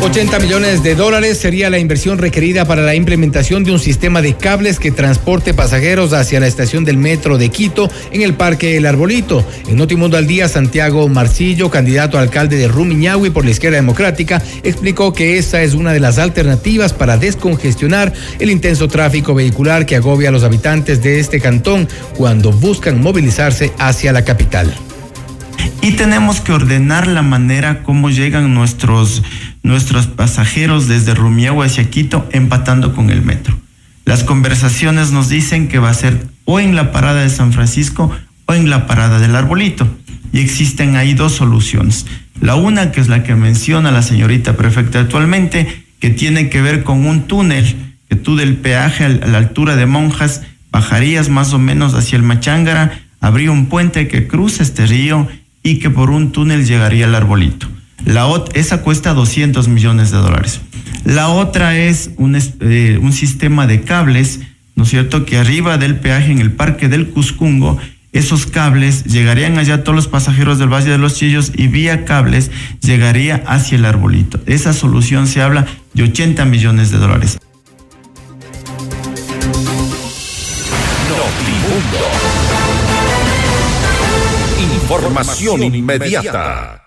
80 millones de dólares sería la inversión requerida para la implementación de un sistema de cables que transporte pasajeros hacia la estación del metro de Quito en el Parque El Arbolito. En Notimundo al Día, Santiago Marcillo, candidato a alcalde de Rumiñahui por la izquierda democrática, explicó que esa es una de las alternativas para descongestionar el intenso tráfico vehicular que agobia a los habitantes de este cantón cuando buscan movilizarse hacia la capital y tenemos que ordenar la manera como llegan nuestros, nuestros pasajeros desde Rumiagua hacia Quito empatando con el metro. Las conversaciones nos dicen que va a ser o en la parada de San Francisco o en la parada del Arbolito. Y existen ahí dos soluciones. La una, que es la que menciona la señorita prefecta actualmente, que tiene que ver con un túnel, que tú del peaje a la altura de Monjas bajarías más o menos hacia el Machángara, habría un puente que cruza este río y que por un túnel llegaría al arbolito. La esa cuesta 200 millones de dólares. La otra es un, eh, un sistema de cables, ¿no es cierto?, que arriba del peaje en el parque del Cuscungo, esos cables llegarían allá todos los pasajeros del Valle de los Chillos y vía cables llegaría hacia el arbolito. Esa solución se habla de 80 millones de dólares. Información inmediata.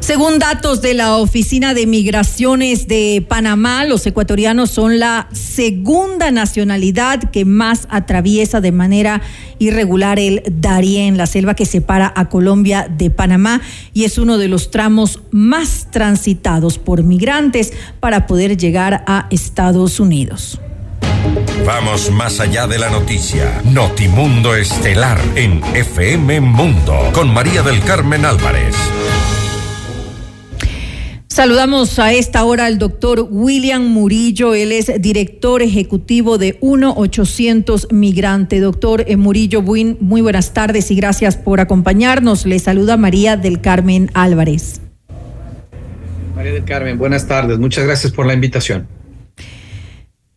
Según datos de la Oficina de Migraciones de Panamá, los ecuatorianos son la segunda nacionalidad que más atraviesa de manera irregular el Darién, la selva que separa a Colombia de Panamá, y es uno de los tramos más transitados por migrantes para poder llegar a Estados Unidos. Vamos más allá de la noticia. Notimundo Estelar en FM Mundo con María del Carmen Álvarez. Saludamos a esta hora al doctor William Murillo. Él es director ejecutivo de 1-800 Migrante. Doctor eh, Murillo, muy, muy buenas tardes y gracias por acompañarnos. Le saluda María del Carmen Álvarez. María del Carmen, buenas tardes. Muchas gracias por la invitación.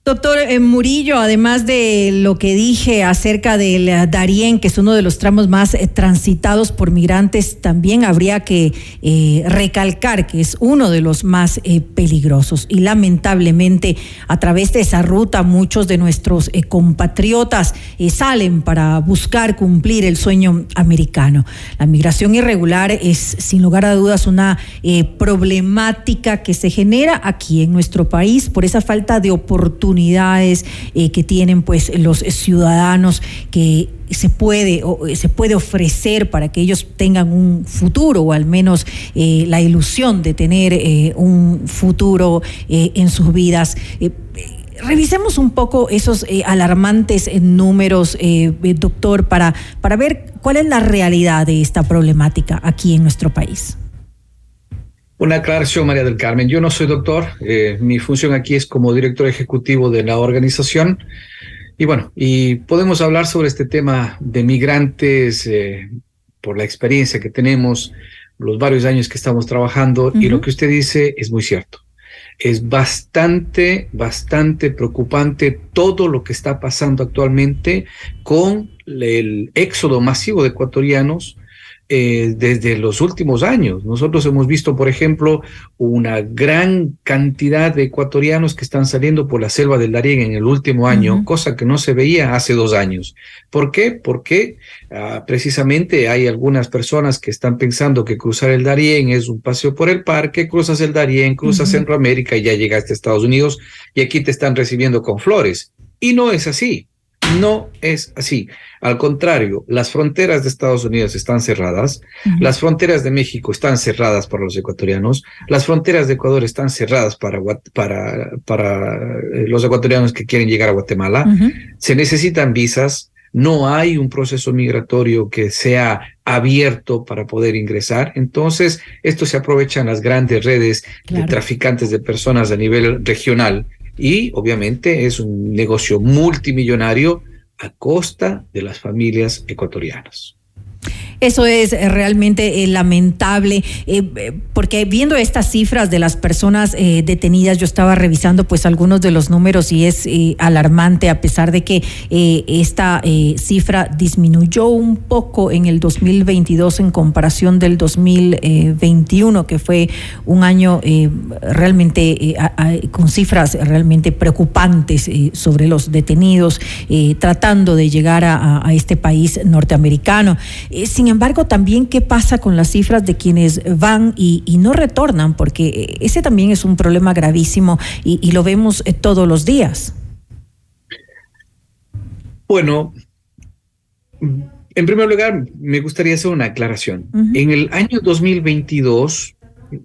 Doctor eh, Murillo, además de lo que dije acerca del eh, Darién, que es uno de los tramos más eh, transitados por migrantes, también habría que recalcar que es uno de los más peligrosos. Y lamentablemente, a través de esa ruta, muchos de nuestros compatriotas salen para buscar cumplir el sueño americano. La migración irregular es, sin lugar a dudas, una problemática que se genera aquí en nuestro país por esa falta de oportunidad oportunidades eh, que tienen pues los ciudadanos que se puede, eh, se puede ofrecer para que ellos tengan un futuro o al menos eh, la ilusión de tener un futuro en sus vidas. Revisemos un poco esos alarmantes números, doctor, para, para ver cuál es la realidad de esta problemática aquí en nuestro país. Una aclaración, María del Carmen. Yo no soy doctor. Eh, mi función aquí es como director ejecutivo de la organización. Y bueno, y podemos hablar sobre este tema de migrantes eh, por la experiencia que tenemos, los varios años que estamos trabajando. Y lo que usted dice es muy cierto. Es bastante, bastante preocupante todo lo que está pasando actualmente con el éxodo masivo de ecuatorianos eh, desde los últimos años. Nosotros hemos visto, por ejemplo, una gran cantidad de ecuatorianos que están saliendo por la selva del Darién en el último año, cosa que no se veía hace dos años. ¿Por qué? Porque ah, precisamente hay algunas personas que están pensando que cruzar el Darién es un paseo por el parque, cruzas el Darién, cruzas Centroamérica y ya llegaste a Estados Unidos y aquí te están recibiendo con flores. Y no es así. No es así. Al contrario, las fronteras de Estados Unidos están cerradas, las fronteras de México están cerradas para los ecuatorianos, las fronteras de Ecuador están cerradas para, para, para eh, los ecuatorianos que quieren llegar a Guatemala. Se necesitan visas, no hay un proceso migratorio que sea abierto para poder ingresar. Entonces, esto se aprovecha en las grandes redes de traficantes de personas a nivel regional y obviamente es un negocio multimillonario a costa de las familias ecuatorianas. Eso es eh, realmente eh, lamentable, eh, porque viendo estas cifras de las personas detenidas, yo estaba revisando pues algunos de los números y es alarmante a pesar de que esta cifra disminuyó un poco en el 2022 en comparación del 2021, que fue un año realmente con cifras realmente preocupantes sobre los detenidos tratando de llegar a, a este país norteamericano. sin embargo, también qué pasa con las cifras de quienes van y, no retornan, porque ese también es un problema gravísimo y, lo vemos eh, todos los días. Bueno, en primer lugar, me gustaría hacer una aclaración. En el año 2022,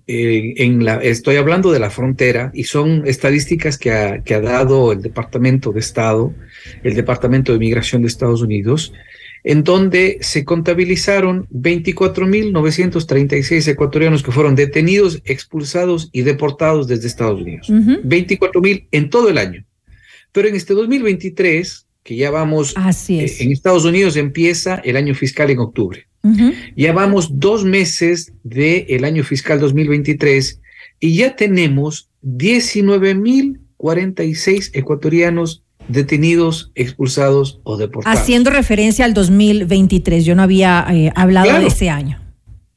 eh, en la, estoy hablando de la frontera y son estadísticas que ha, que ha dado el Departamento de Estado, el Departamento de Migración de Estados Unidos, en donde se contabilizaron 24.936 ecuatorianos que fueron detenidos, expulsados y deportados desde Estados Unidos. 24.000 en todo el año. Pero en este 2023, que ya vamos, eh, en Estados Unidos empieza el año fiscal en octubre. Ya vamos dos meses del año fiscal 2023 y ya tenemos 19.046 ecuatorianos detenidos, expulsados o deportados. Haciendo referencia al 2023, yo no había eh, hablado de ese año.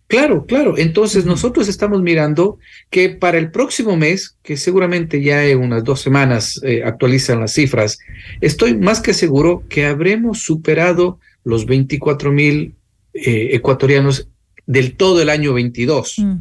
Claro, claro. Entonces nosotros estamos mirando que para el próximo mes, que seguramente ya en unas dos semanas eh, actualizan las cifras, estoy más que seguro que habremos superado los 24 mil eh, ecuatorianos del todo el año 22. Mm.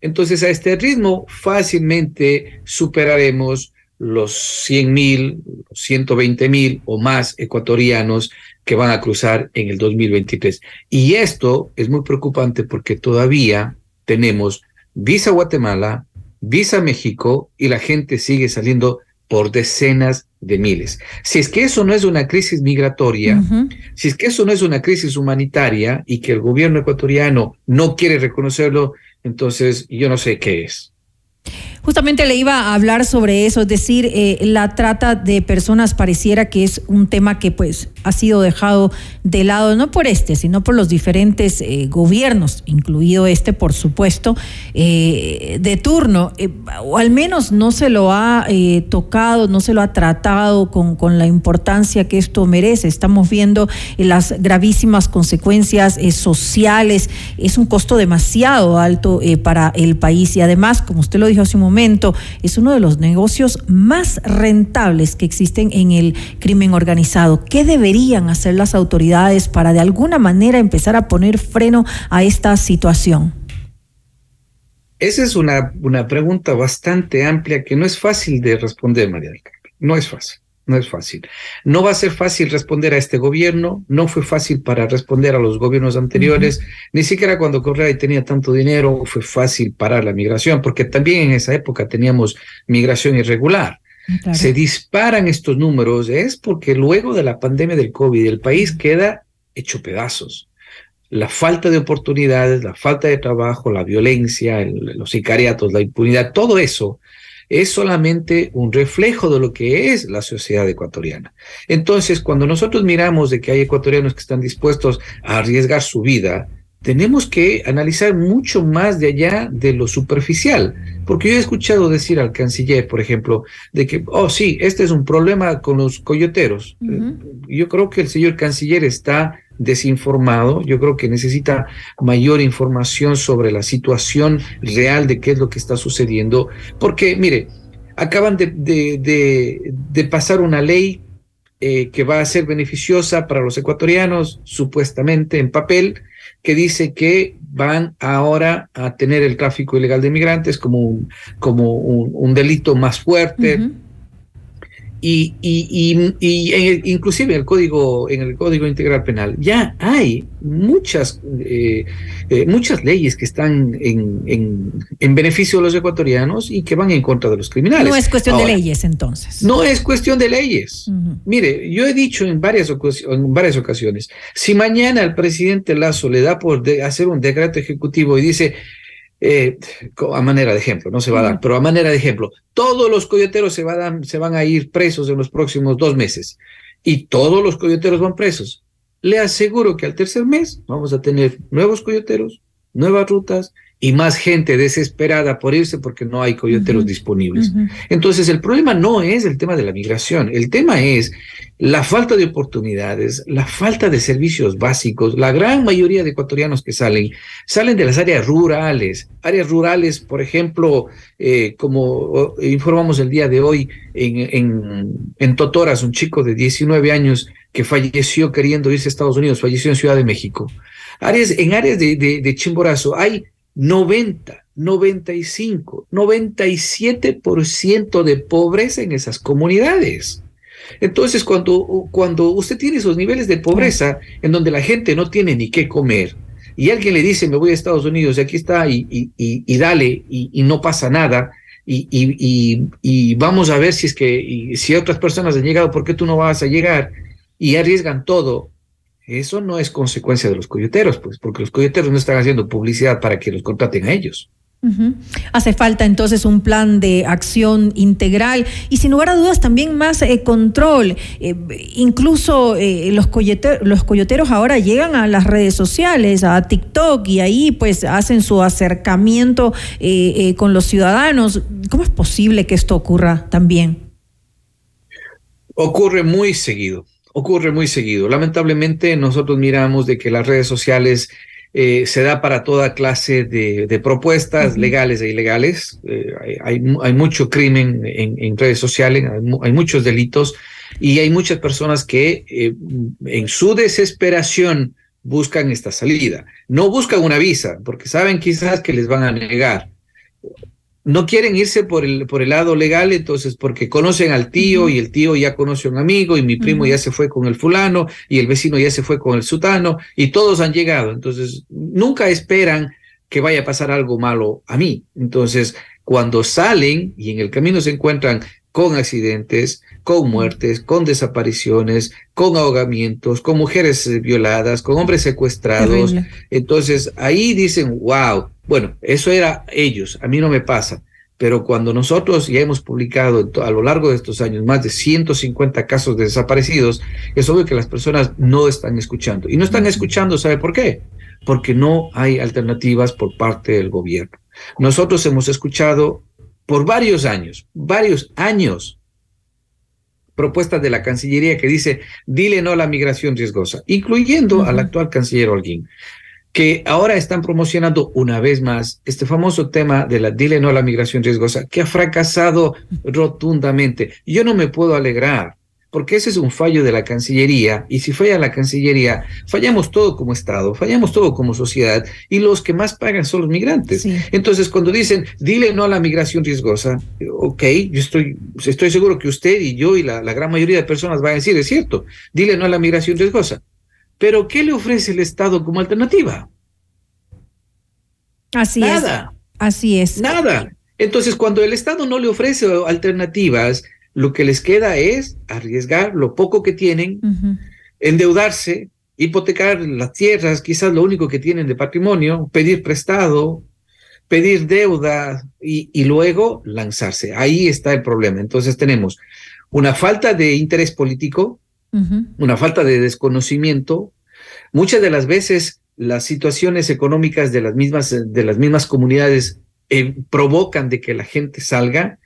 Entonces a este ritmo fácilmente superaremos los 100 mil, 120 mil o más ecuatorianos que van a cruzar en el 2023. Y esto es muy preocupante porque todavía tenemos visa Guatemala, visa México y la gente sigue saliendo por decenas de miles. Si es que eso no es una crisis migratoria, si es que eso no es una crisis humanitaria y que el gobierno ecuatoriano no quiere reconocerlo, entonces yo no sé qué es. Justamente le iba a hablar sobre eso, es decir, eh, la trata de personas pareciera que es un tema que pues ha sido dejado de lado, no por este, sino por los diferentes eh, gobiernos, incluido este, por supuesto, eh, de turno, o al menos no se lo ha tocado, no se lo ha tratado con, con, la importancia que esto merece. Estamos viendo las gravísimas consecuencias sociales, es un costo demasiado alto para el país. Y además, como usted lo dijo hace un momento, momento es uno de los negocios más rentables que existen en el crimen organizado. ¿Qué deberían hacer las autoridades para de alguna manera empezar a poner freno a esta situación? Esa es una, una pregunta bastante amplia que no es fácil de responder, María del Carmen. No es fácil. No es fácil. No va a ser fácil responder a este gobierno, no fue fácil para responder a los gobiernos anteriores, ni siquiera cuando Correa tenía tanto dinero fue fácil parar la migración, porque también en esa época teníamos migración irregular. Se disparan estos números, es porque luego de la pandemia del COVID el país queda hecho pedazos. La falta de oportunidades, la falta de trabajo, la violencia, los sicariatos, la impunidad, todo eso es solamente un reflejo de lo que es la sociedad ecuatoriana. Entonces, cuando nosotros miramos de que hay ecuatorianos que están dispuestos a arriesgar su vida, tenemos que analizar mucho más de allá de lo superficial, porque yo he escuchado decir al canciller, por ejemplo, de que, oh sí, este es un problema con los coyoteros. Yo creo que el señor canciller está desinformado. Yo creo que necesita mayor información sobre la situación real de qué es lo que está sucediendo. Porque, mire, acaban de, pasar una ley eh, que va a ser beneficiosa para los ecuatorianos, supuestamente en papel, que dice que van ahora a tener el tráfico ilegal de migrantes como un, como un, delito más fuerte. Y, y, y, inclusive en el código en el código integral penal ya hay muchas eh, eh, muchas leyes que están en, en, beneficio de los ecuatorianos y que van en contra de los criminales. No es cuestión de leyes entonces. No es cuestión de leyes. Mire, yo he dicho en varias, en varias ocasiones, si mañana el presidente Lazo le da por hacer un decreto ejecutivo y dice eh, a manera de ejemplo, no se va a dar, pero a manera de ejemplo, todos los coyoteros se, se van a ir presos en los próximos dos meses y todos los coyoteros van presos. Le aseguro que al tercer mes vamos a tener nuevos coyoteros, nuevas rutas y más gente desesperada por irse porque no hay coyoteros disponibles. Entonces, el problema no es el tema de la migración, el tema es la falta de oportunidades, la falta de servicios básicos. La gran mayoría de ecuatorianos que salen, salen de las áreas rurales. Áreas rurales, por ejemplo, eh, como informamos el día de hoy en, en, en Totoras, un chico de 19 años que falleció queriendo irse a Estados Unidos, falleció en Ciudad de México. Áreas, en áreas de, de Chimborazo hay 90, 95, 97% de pobreza en esas comunidades. Entonces, cuando, cuando usted tiene esos niveles de pobreza en donde la gente no tiene ni qué comer, y alguien le dice, me voy a Estados Unidos, y aquí está, y, y, y, dale, y, no pasa nada, y, vamos a ver si es que, si otras personas han llegado, ¿por qué tú no vas a llegar? Y arriesgan todo, eso no es consecuencia de los coyoteros, pues, porque los coyoteros no están haciendo publicidad para que los contraten a ellos. Hace falta entonces un plan de acción integral y sin lugar a dudas también más eh, control. Eh, incluso eh, los, coyoteros, los coyoteros ahora llegan a las redes sociales, a TikTok y ahí pues hacen su acercamiento con los ciudadanos. ¿Cómo es posible que esto ocurra también? Ocurre muy seguido ocurre muy seguido. Lamentablemente nosotros miramos de que las redes sociales eh, se da para toda clase de, propuestas legales e ilegales. Eh, hay, hay, mucho crimen en, redes sociales, hay, muchos delitos y hay muchas personas que eh, en su desesperación buscan esta salida. No buscan una visa porque saben quizás que les van a negar no quieren irse por el, por el lado legal, entonces, porque conocen al tío y el tío ya conoce a un amigo y mi primo ya se fue con el fulano y el vecino ya se fue con el sutano y todos han llegado. Entonces, nunca esperan que vaya a pasar algo malo a mí. Entonces, cuando salen y en el camino se encuentran con accidentes, con muertes, con desapariciones, con ahogamientos, con mujeres eh, violadas, con hombres secuestrados. Entonces ahí dicen, wow, bueno, eso era ellos, a mí no me pasa. Pero cuando nosotros ya hemos publicado a lo largo de estos años más de 150 casos de desaparecidos, es obvio que las personas no están escuchando. Y no están escuchando, ¿sabe por qué? Porque no hay alternativas por parte del gobierno. Nosotros hemos escuchado por varios años, varios años, propuestas de la Cancillería que dice, dile no a la migración riesgosa, incluyendo al actual canciller Holguín que ahora están promocionando una vez más este famoso tema de la dile no a la migración riesgosa, que ha fracasado rotundamente. Yo no me puedo alegrar, porque ese es un fallo de la Cancillería, y si falla la Cancillería, fallamos todo como Estado, fallamos todo como sociedad, y los que más pagan son los migrantes. Entonces, cuando dicen, dile no a la migración riesgosa, ok, yo estoy, estoy seguro que usted y yo y la, la gran mayoría de personas van a decir, es cierto, dile no a la migración riesgosa pero ¿qué le ofrece el Estado como alternativa? Así Nada. es. Así es. Nada. Entonces, cuando el Estado no le ofrece alternativas, lo que les queda es arriesgar lo poco que tienen, endeudarse, hipotecar las tierras, quizás lo único que tienen de patrimonio, pedir prestado, pedir deuda y, y luego lanzarse. Ahí está el problema. Entonces tenemos una falta de interés político, una falta de desconocimiento. Muchas de las veces las situaciones económicas de las mismas, de las mismas comunidades eh, provocan de que la gente salga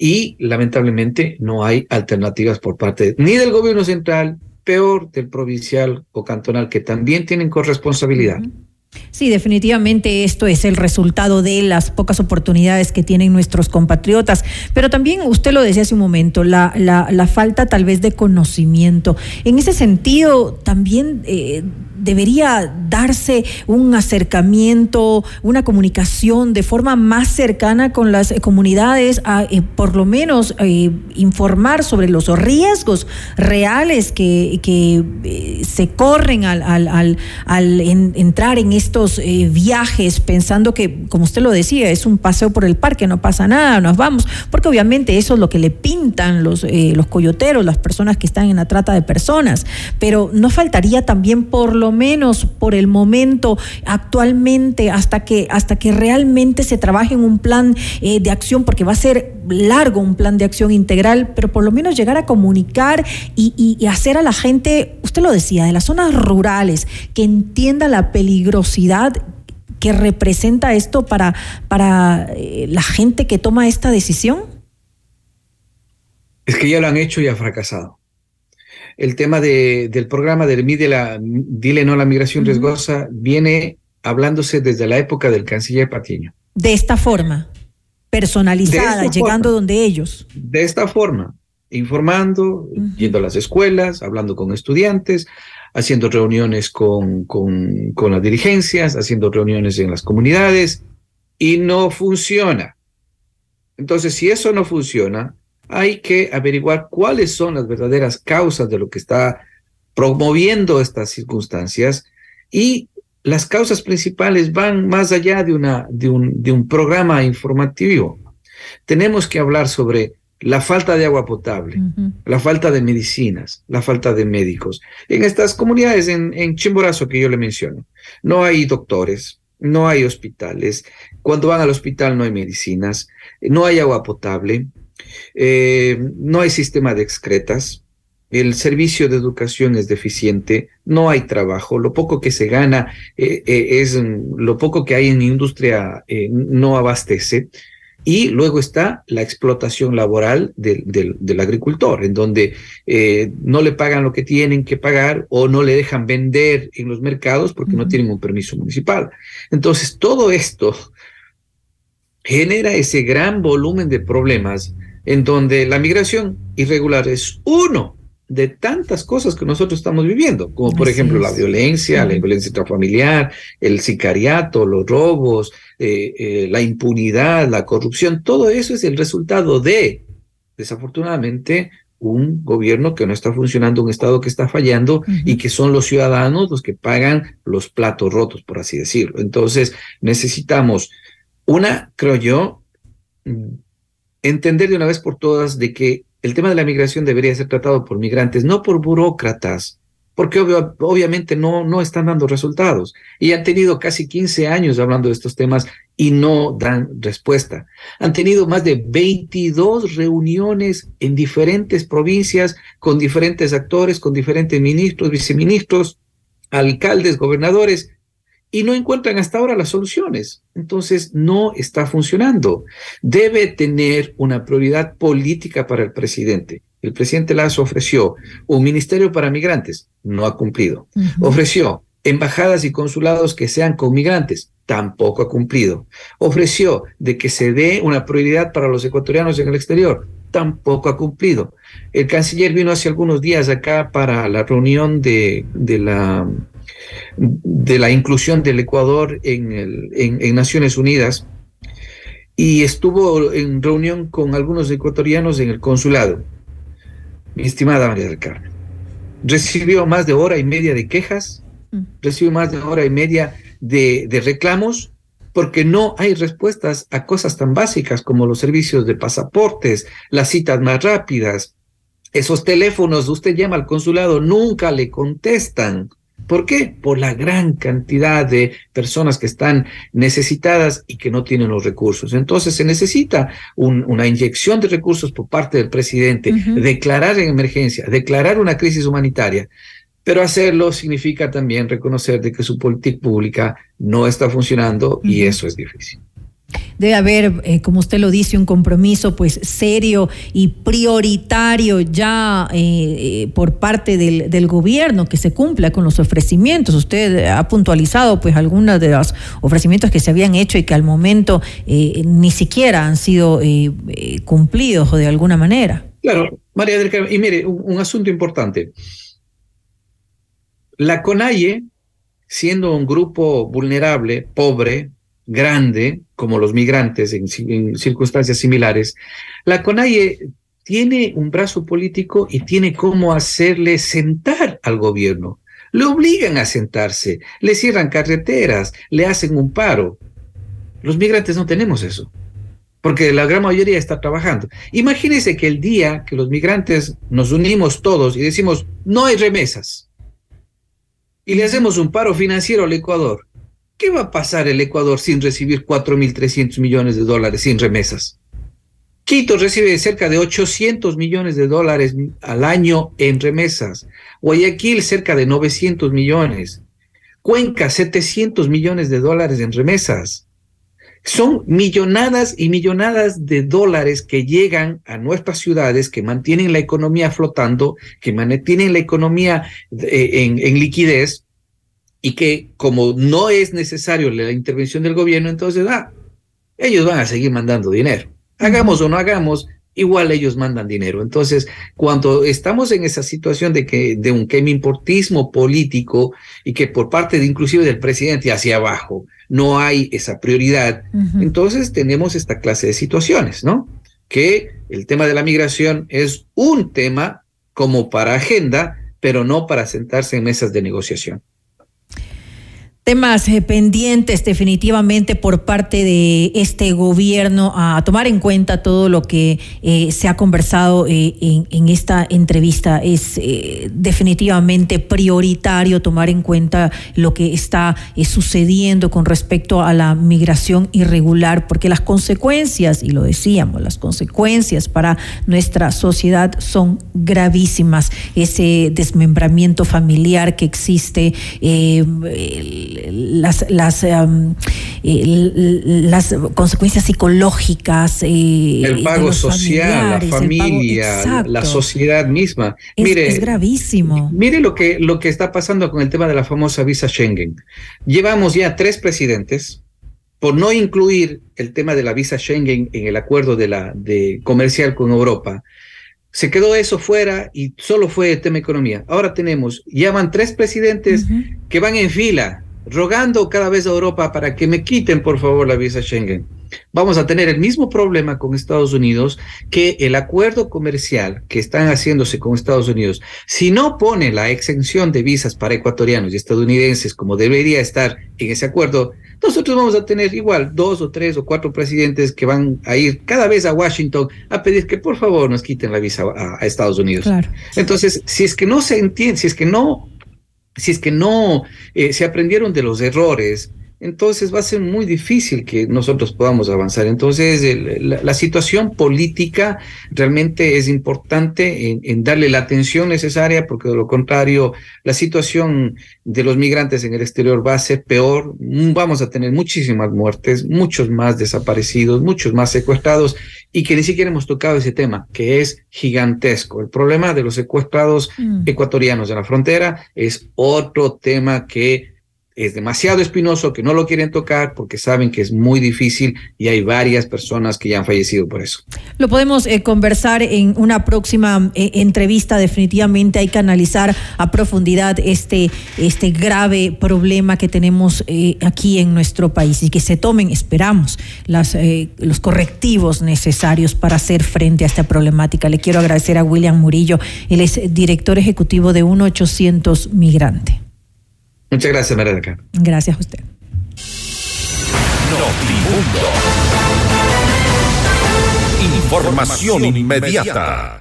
y lamentablemente no hay alternativas por parte ni del gobierno central, peor del provincial o cantonal, que también tienen corresponsabilidad. Sí, definitivamente esto es el resultado de las pocas oportunidades que tienen nuestros compatriotas, pero también usted lo decía hace un momento, la, la, falta tal vez de conocimiento. En ese sentido, también eh, debería darse un acercamiento, una comunicación de forma más cercana con las comunidades, a, eh, por lo menos eh, informar sobre los riesgos reales que, se corren al, entrar en estos eh, viajes pensando que, como usted lo decía, es un paseo por el parque, no pasa nada, nos vamos, porque obviamente eso es lo que le pintan los, eh, los coyoteros, las personas que están en la trata de personas, pero no faltaría también por lo menos por el momento, actualmente, hasta que, hasta que realmente se trabaje en un plan eh, de acción, porque va a ser largo un plan de acción integral, pero por lo menos llegar a comunicar y, hacer a la gente, usted lo decía, de las zonas rurales, que entienda la peligrosidad que representa esto para, para eh, la gente que toma esta decisión? Es que ya lo han hecho y ha fracasado. El tema de, del programa del MIDE, la, Dile no a la migración riesgosa, viene hablándose desde la época del canciller Patiño. De esta forma, personalizada, llegando donde ellos. De esta forma, informando, yendo a las escuelas, hablando con estudiantes, haciendo reuniones con, con, con las dirigencias, haciendo reuniones en las comunidades, y no funciona. Entonces, si eso no funciona, hay que averiguar cuáles son las verdaderas causas de lo que está promoviendo estas circunstancias y las causas principales van más allá de, una, de, un, de un programa informativo. Tenemos que hablar sobre la falta de agua potable, la falta de medicinas, la falta de médicos. En estas comunidades, en, en Chimborazo que yo le menciono, no hay doctores, no hay hospitales. Cuando van al hospital no hay medicinas, no hay agua potable, eh, no hay sistema de excretas, el servicio de educación es deficiente, no hay trabajo, lo poco que se gana eh, eh, es lo poco que hay en industria no abastece. Y luego está la explotación laboral del, del, agricultor, en donde no le pagan lo que tienen que pagar o no le dejan vender en los mercados porque no tienen un permiso municipal. Entonces, todo esto genera ese gran volumen de problemas en donde la migración irregular es uno de tantas cosas que nosotros estamos viviendo, como por ejemplo la violencia, la violencia intrafamiliar, el sicariato, los robos, eh, eh, la impunidad, la corrupción, todo eso es el resultado de, desafortunadamente, un gobierno que no está funcionando, un Estado que está fallando y que son los ciudadanos los que pagan los platos rotos, por así decirlo. Entonces, necesitamos una, creo yo, entender de una vez por todas de que el tema de la migración debería ser tratado por migrantes, no por burócratas, porque obviamente no, no están dando resultados. Y han tenido casi 15 años hablando de estos temas y no dan respuesta. Han tenido más de 22 reuniones en diferentes provincias con diferentes actores, con diferentes ministros, viceministros, alcaldes, gobernadores, y no encuentran hasta ahora las soluciones. Entonces, no está funcionando. Debe tener una prioridad política para el presidente. El presidente Lazo ofreció un ministerio para migrantes, no ha cumplido. Ofreció embajadas y consulados que sean con migrantes, tampoco ha cumplido. Ofreció de que se dé una prioridad para los ecuatorianos en el exterior, tampoco ha cumplido. El canciller vino hace algunos días acá para la reunión de, de la de la inclusión del Ecuador en, el, en, Naciones Unidas y estuvo en reunión con algunos ecuatorianos en el consulado. Mi estimada María del Carmen, recibió más de hora y media de quejas, mm. recibió más de hora y media de, de reclamos, porque no hay respuestas a cosas tan básicas como los servicios de pasaportes, las citas más rápidas, esos teléfonos, usted llama al consulado, nunca le contestan. ¿Por qué? Por la gran cantidad de personas que están necesitadas y que no tienen los recursos. Entonces se necesita una inyección de recursos por parte del presidente, declarar en emergencia, declarar una crisis humanitaria. Pero hacerlo significa también reconocer de que su política pública no está funcionando y eso es difícil. Debe haber, eh, como usted lo dice, un compromiso pues serio y prioritario ya eh, eh, por parte del, gobierno que se cumpla con los ofrecimientos. Usted ha puntualizado pues algunos de los ofrecimientos que se habían hecho y que al momento ni siquiera han sido cumplidos o de alguna manera. Claro, María del Carmen, y mire, un asunto importante. La CONAIE, siendo un grupo vulnerable, pobre, grande, como los migrantes en, circunstancias similares, la CONAIE tiene un brazo político y tiene cómo hacerle sentar al gobierno. Le obligan a sentarse, le cierran carreteras, le hacen un paro. Los migrantes no tenemos eso, porque la gran mayoría está trabajando. Imagínense que el día que los migrantes nos unimos todos y decimos, no hay remesas, y le hacemos un paro financiero al Ecuador, ¿Qué va a pasar el Ecuador sin recibir 4.300 millones de dólares sin remesas? Quito recibe cerca de 800 millones de dólares al año en remesas. Guayaquil cerca de 900 millones. Cuenca 700 millones de dólares en remesas. Son millonadas y millonadas de dólares que llegan a nuestras ciudades, que mantienen la economía flotando, que mantienen la economía eh, en, en liquidez y que como no es necesario la intervención del gobierno, entonces, ah, ellos van a seguir mandando dinero. Hagamos o no hagamos, igual ellos mandan dinero. Entonces, cuando estamos en esa situación de que de un importismo político y que por parte de inclusive del presidente hacia abajo no hay esa prioridad, entonces tenemos esta clase de situaciones, ¿no? Que el tema de la migración es un tema como para agenda, pero no para sentarse en mesas de negociación temas eh, pendientes definitivamente por parte de este gobierno a tomar en cuenta todo lo que eh, se ha conversado eh, en, esta entrevista. Es definitivamente prioritario tomar en cuenta lo que está sucediendo con respecto a la migración irregular, porque las consecuencias, y lo decíamos, las consecuencias para nuestra sociedad son gravísimas. Ese desmembramiento familiar que existe, las, las, em, las consecuencias psicológicas. Eh, el pago social, la familia, la sociedad misma. Es, mire, es gravísimo. Mire lo que, lo que está pasando con el tema de la famosa visa Schengen. Llevamos ya tres presidentes por no incluir el tema de la visa Schengen en el acuerdo de la de comercial con Europa, se quedó eso fuera y solo fue el tema economía. Ahora tenemos, ya van tres presidentes que van en fila rogando cada vez a Europa para que me quiten por favor la visa Schengen. Vamos a tener el mismo problema con Estados Unidos que el acuerdo comercial que están haciéndose con Estados Unidos. Si no pone la exención de visas para ecuatorianos y estadounidenses como debería estar en ese acuerdo, nosotros vamos a tener igual dos o tres o cuatro presidentes que van a ir cada vez a Washington a pedir que por favor nos quiten la visa a, Estados Unidos. Entonces, si es que no se entiende, si es que no si es que no eh, se aprendieron de los errores, entonces va a ser muy difícil que nosotros podamos avanzar. Entonces, la, situación política realmente es importante en, darle la atención necesaria, porque de lo contrario, la situación de los migrantes en el exterior va a ser peor. Vamos a tener muchísimas muertes, muchos más desaparecidos, muchos más secuestrados, y que ni siquiera hemos tocado ese tema, que es gigantesco. El problema de los secuestrados mm. ecuatorianos en la frontera es otro tema que es demasiado espinoso, que no lo quieren tocar porque saben que es muy difícil y hay varias personas que ya han fallecido por eso. Lo podemos eh, conversar en una próxima eh, entrevista. Definitivamente hay que analizar a profundidad este, este grave problema que tenemos eh, aquí en nuestro país y que se tomen, esperamos, las, los correctivos necesarios para hacer frente a esta problemática. Le quiero agradecer a William Murillo, él es director ejecutivo de 1800 Migrante. Muchas gracias, María del Gracias a usted. Notimundo. Información inmediata.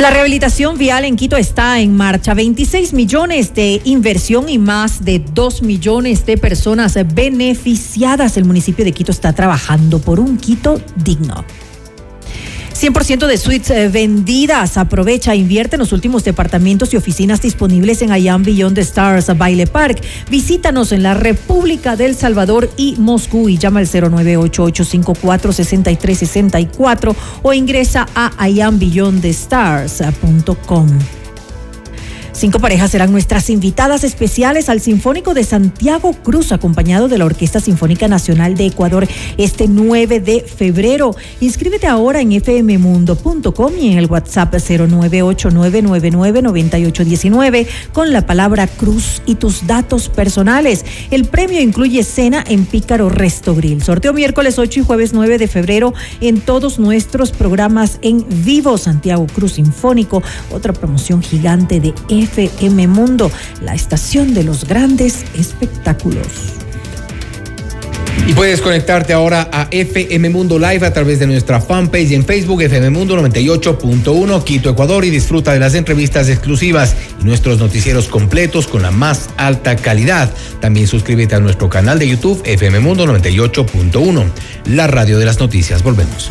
La rehabilitación vial en Quito está en marcha. 26 millones de inversión y más de 2 millones de personas beneficiadas. El municipio de Quito está trabajando por un Quito digno. 100% de suites eh, vendidas. Aprovecha, invierte en los últimos departamentos y oficinas disponibles en Ayam Beyond the Stars Baile Park. Visítanos en la República del Salvador y Moscú y llama al 098-854-6364 o ingresa a ayambeyondthestars.com. Cinco parejas serán nuestras invitadas especiales al Sinfónico de Santiago Cruz, acompañado de la Orquesta Sinfónica Nacional de Ecuador, este 9 de febrero. Inscríbete ahora en fmmundo.com y en el WhatsApp 0989999819 con la palabra Cruz y tus datos personales. El premio incluye cena en Pícaro Resto Grill. Sorteo miércoles 8 y jueves 9 de febrero en todos nuestros programas en vivo. Santiago Cruz Sinfónico, otra promoción gigante de FM Mundo, la estación de los grandes espectáculos. Y puedes conectarte ahora a FM Mundo Live a través de nuestra fanpage en Facebook FM Mundo 98.1 Quito, Ecuador y disfruta de las entrevistas exclusivas y nuestros noticieros completos con la más alta calidad. También suscríbete a nuestro canal de YouTube FM Mundo 98.1, la radio de las noticias. Volvemos.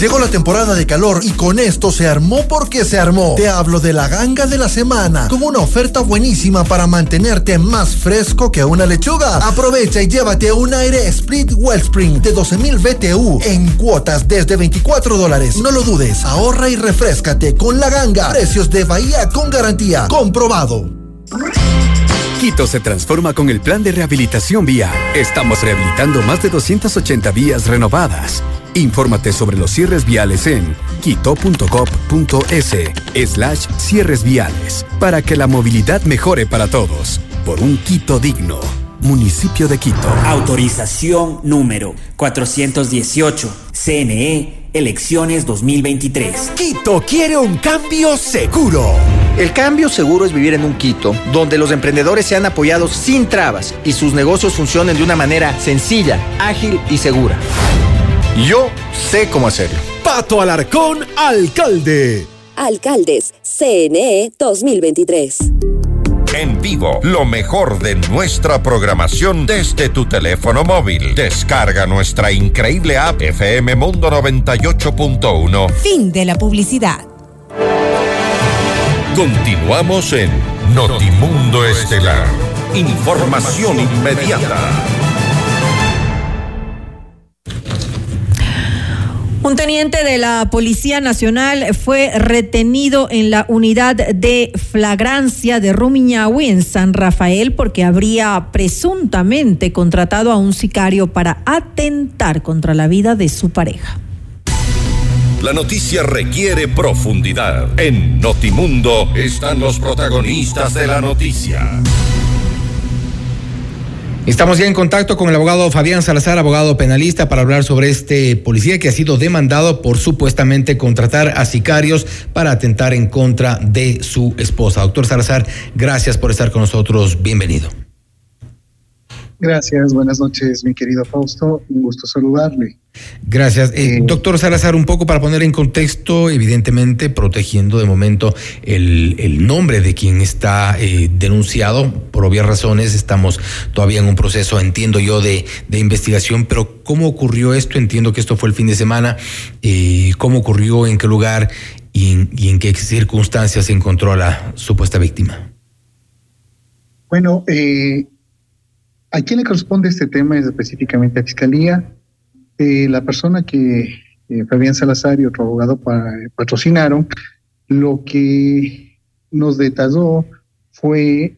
Llegó la temporada de calor y con esto se armó porque se armó. Te hablo de la ganga de la semana, con una oferta buenísima para mantenerte más fresco que una lechuga. Aprovecha y llévate un aire Split Wellspring de 12.000 BTU en cuotas desde 24 dólares. No lo dudes, ahorra y refrescate con la ganga. Precios de Bahía con garantía. Comprobado. Quito se transforma con el plan de rehabilitación vía. Estamos rehabilitando más de 280 vías renovadas Infórmate sobre los cierres viales en quito.gov.es slash cierres viales para que la movilidad mejore para todos. Por un Quito digno. Municipio de Quito. Autorización número 418. CNE, elecciones 2023. Quito quiere un cambio seguro. El cambio seguro es vivir en un Quito donde los emprendedores sean apoyados sin trabas y sus negocios funcionen de una manera sencilla, ágil y segura. Yo sé cómo hacerlo. Pato Alarcón, alcalde. Alcaldes, CNE 2023. En vivo, lo mejor de nuestra programación desde tu teléfono móvil. Descarga nuestra increíble app FM Mundo 98.1. Fin de la publicidad. Continuamos en Notimundo Estelar. Información inmediata. Un teniente de la Policía Nacional fue retenido en la unidad de flagrancia de Rumiñahui en San Rafael porque habría presuntamente contratado a un sicario para atentar contra la vida de su pareja. La noticia requiere profundidad. En Notimundo están los protagonistas de la noticia. Estamos ya en contacto con el abogado Fabián Salazar, abogado penalista, para hablar sobre este policía que ha sido demandado por supuestamente contratar a sicarios para atentar en contra de su esposa. Doctor Salazar, gracias por estar con nosotros. Bienvenido. Gracias, buenas noches, mi querido Fausto. Un gusto saludarle. Gracias. Eh, doctor Salazar, un poco para poner en contexto, evidentemente protegiendo de momento el, nombre de quien está eh, denunciado, por obvias razones, estamos todavía en un proceso, entiendo yo, de, investigación, pero ¿cómo ocurrió esto? Entiendo que esto fue el fin de semana, eh, ¿cómo ocurrió, en qué lugar y en, y en qué circunstancias se encontró a la supuesta víctima? Bueno, eh, ¿A quién le corresponde este tema es específicamente a Fiscalía? Eh, la persona que eh, Fabián Salazar y otro abogado patrocinaron, lo que nos detalló fue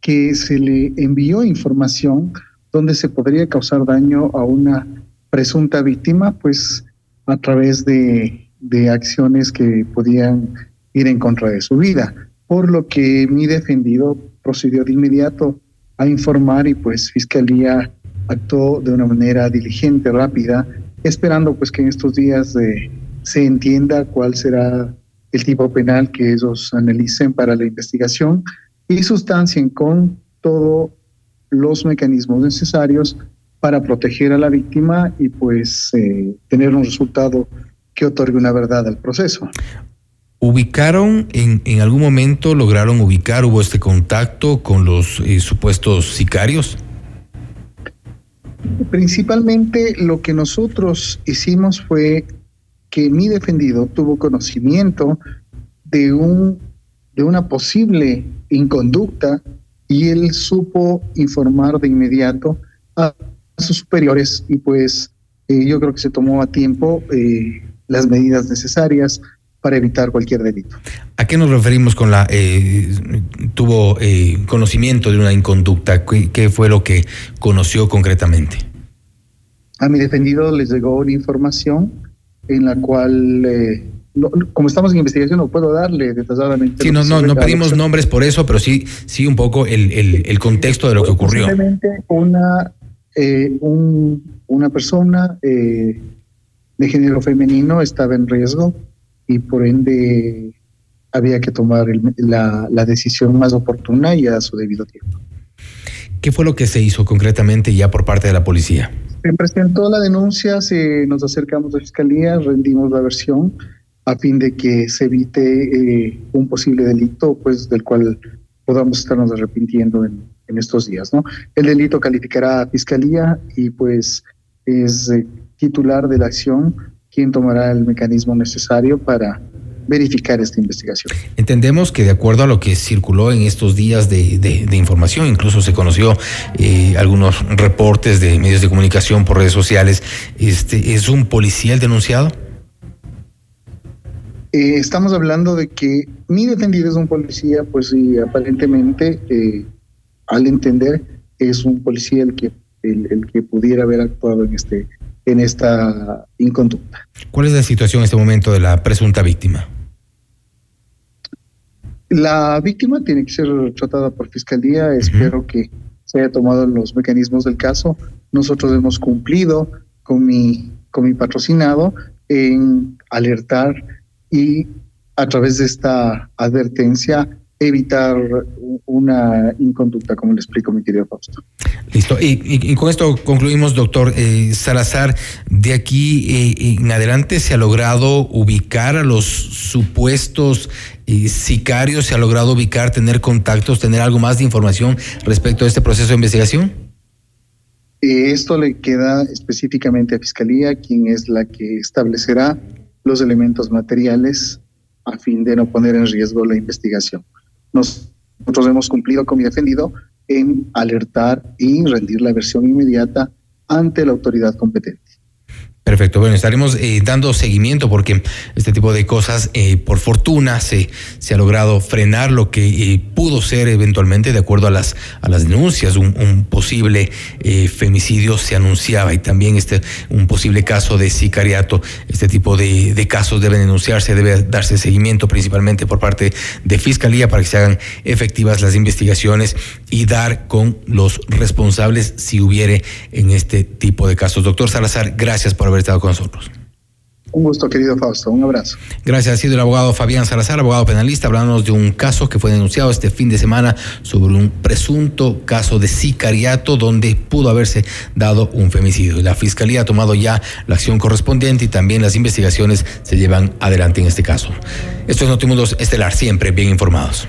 que se le envió información donde se podría causar daño a una presunta víctima, pues a través de, de acciones que podían ir en contra de su vida. Por lo que mi defendido procedió de inmediato a informar y pues Fiscalía actuó de una manera diligente, rápida, esperando pues que en estos días eh, se entienda cuál será el tipo penal que ellos analicen para la investigación y sustancien con todos los mecanismos necesarios para proteger a la víctima y pues eh, tener un resultado que otorgue una verdad al proceso. ¿Ubicaron en, en algún momento, lograron ubicar, hubo este contacto con los eh, supuestos sicarios? Principalmente lo que nosotros hicimos fue que mi defendido tuvo conocimiento de, un, de una posible inconducta y él supo informar de inmediato a sus superiores y pues eh, yo creo que se tomó a tiempo eh, las medidas necesarias para evitar cualquier delito. ¿A qué nos referimos con la eh, tuvo eh, conocimiento de una inconducta? ¿Qué, fue lo que conoció concretamente? A mi defendido les llegó una información en la cual, eh, como estamos en investigación, no puedo darle detalladamente. Sí, no, no, no pedimos nombres por eso, pero sí, sí un poco el, el, el contexto de lo que ocurrió. Simplemente una, un, una persona de género femenino estaba en riesgo y por ende había que tomar la, la, decisión más oportuna y a su debido tiempo. ¿Qué fue lo que se hizo concretamente ya por parte de la policía? Se presentó la denuncia, se, nos acercamos a la fiscalía, rendimos la versión a fin de que se evite eh, un posible delito, pues del cual podamos estarnos arrepintiendo en, en, estos días, ¿no? El delito calificará a fiscalía y pues es eh, titular de la acción quién tomará el mecanismo necesario para verificar esta investigación. Entendemos que de acuerdo a lo que circuló en estos días de, de, información, incluso se conoció eh, algunos reportes de medios de comunicación por redes sociales, este, ¿es un policía el denunciado? Eh, estamos hablando de que mi defendido es un policía, pues sí, aparentemente, eh, al entender, es un policía el que, el, el que pudiera haber actuado en este en esta inconducta. ¿Cuál es la situación en este momento de la presunta víctima? La víctima tiene que ser tratada por fiscalía. Espero que se haya tomado los mecanismos del caso. Nosotros hemos cumplido con mi, con mi patrocinado en alertar y a través de esta advertencia evitar una inconducta, como le explico mi querido Fausto. Listo. Y, con esto concluimos, doctor eh, Salazar. De aquí eh, en adelante se ha logrado ubicar a los supuestos eh, sicarios, se ha logrado ubicar, tener contactos, tener algo más de información respecto a este proceso de investigación. Esto le queda específicamente a Fiscalía, quien es la que establecerá los elementos materiales a fin de no poner en riesgo la investigación. Nosotros hemos cumplido con mi defendido en alertar y rendir la versión inmediata ante la autoridad competente. Perfecto, bueno, estaremos eh, dando seguimiento porque este tipo de cosas, eh, por fortuna, se, se ha logrado frenar lo que eh, pudo ser eventualmente, de acuerdo a las, a las denuncias, un, posible femicidio se anunciaba y también este, un posible caso de sicariato. Este tipo de, de casos deben denunciarse, debe darse seguimiento principalmente por parte de Fiscalía para que se hagan efectivas las investigaciones y dar con los responsables si hubiere en este tipo de casos. Doctor Salazar, gracias por haber estado con nosotros. Un gusto, querido Fausto. Un abrazo. Gracias. Ha sido el abogado Fabián Salazar, abogado penalista, hablándonos de un caso que fue denunciado este fin de semana sobre un presunto caso de sicariato donde pudo haberse dado un femicidio. La fiscalía ha tomado ya la acción correspondiente y también las investigaciones se llevan adelante en este caso. Esto es Notimundo Estelar, siempre bien informados.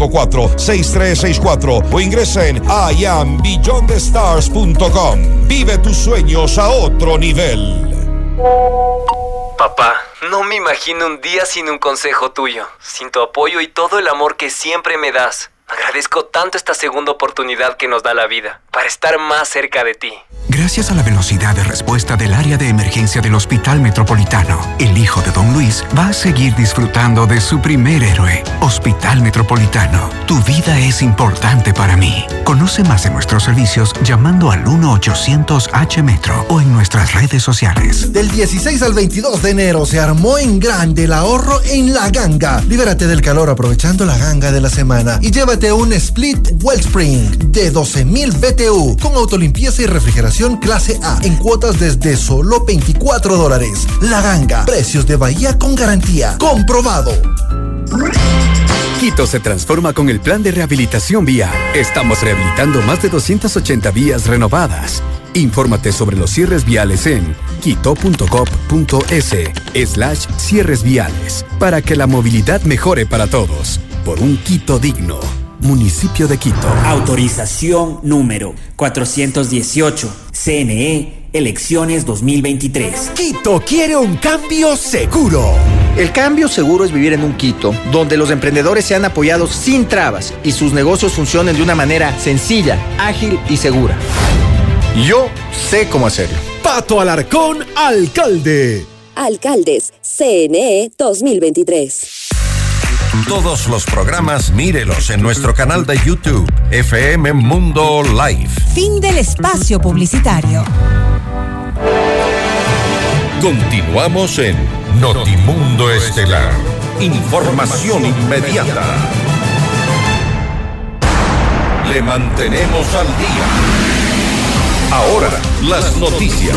6364 o ingresa en iambeyondthestars.com. Vive tus sueños a otro nivel. Papá, no me imagino un día sin un consejo tuyo, sin tu apoyo y todo el amor que siempre me das. Agradezco tanto esta segunda oportunidad que nos da la vida para estar más cerca de ti. Gracias a la velocidad de respuesta del área de emergencia del Hospital Metropolitano, el hijo de Don Luis va a seguir disfrutando de su primer héroe. Hospital Metropolitano, tu vida es importante para mí. Conoce más de nuestros servicios llamando al 1-800-H-Metro o en nuestras redes sociales. Del 16 al 22 de enero se armó en grande el ahorro en La Ganga. Libérate del calor aprovechando la ganga de la semana y llévate un Split Wellspring de 12.000 BTU con autolimpieza y refrigeración clase A en cuotas desde solo 24 dólares. La ganga, precios de Bahía con garantía. Comprobado. Quito se transforma con el plan de rehabilitación vía. Estamos rehabilitando más de 280 vías renovadas. Infórmate sobre los cierres viales en quito.gov.es slash cierres viales para que la movilidad mejore para todos. Por un Quito digno. Municipio de Quito. Autorización número 418. CNE, elecciones 2023. Quito quiere un cambio seguro. El cambio seguro es vivir en un Quito donde los emprendedores sean apoyados sin trabas y sus negocios funcionen de una manera sencilla, ágil y segura. Yo sé cómo hacerlo. Pato Alarcón, alcalde. Alcaldes, CNE 2023. Todos los programas mírelos en nuestro canal de YouTube, FM Mundo Live. Fin del espacio publicitario. Continuamos en Notimundo Estelar. Información inmediata. Le mantenemos al día. Ahora, las noticias.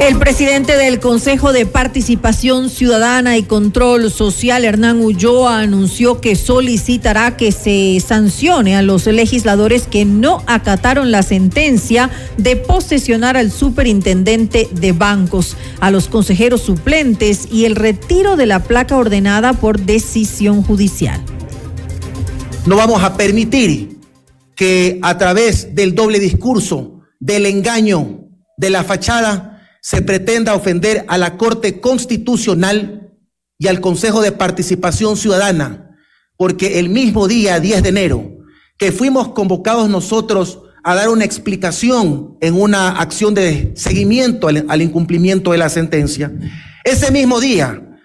El presidente del Consejo de Participación Ciudadana y Control Social, Hernán Ulloa, anunció que solicitará que se sancione a los legisladores que no acataron la sentencia de posesionar al superintendente de bancos, a los consejeros suplentes y el retiro de la placa ordenada por decisión judicial. No vamos a permitir que a través del doble discurso, del engaño, de la fachada, se pretenda ofender a la Corte Constitucional y al Consejo de Participación Ciudadana, porque el mismo día 10 de enero que fuimos convocados nosotros a dar una explicación en una acción de seguimiento al, incumplimiento de la sentencia, ese mismo día,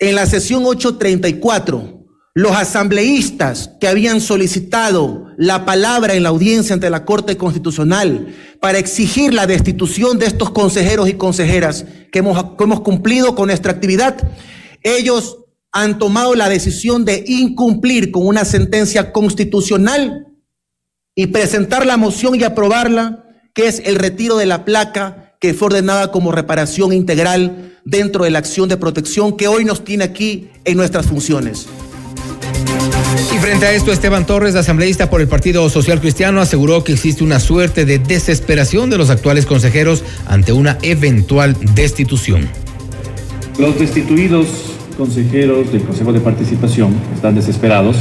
en la sesión 834, los asambleístas que habían solicitado la palabra en la audiencia ante la Corte Constitucional para exigir la destitución de estos consejeros y consejeras que hemos, cumplido con nuestra actividad, ellos han tomado la decisión de incumplir con una sentencia constitucional y presentar la moción y aprobarla, que es el retiro de la placa que fue ordenada como reparación integral dentro de la acción de protección que hoy nos tiene aquí en nuestras funciones. Y frente a esto, Esteban Torres, asambleísta por el Partido Social Cristiano, aseguró que existe una suerte de desesperación de los actuales consejeros ante una eventual destitución. Los destituidos consejeros del Consejo de Participación están desesperados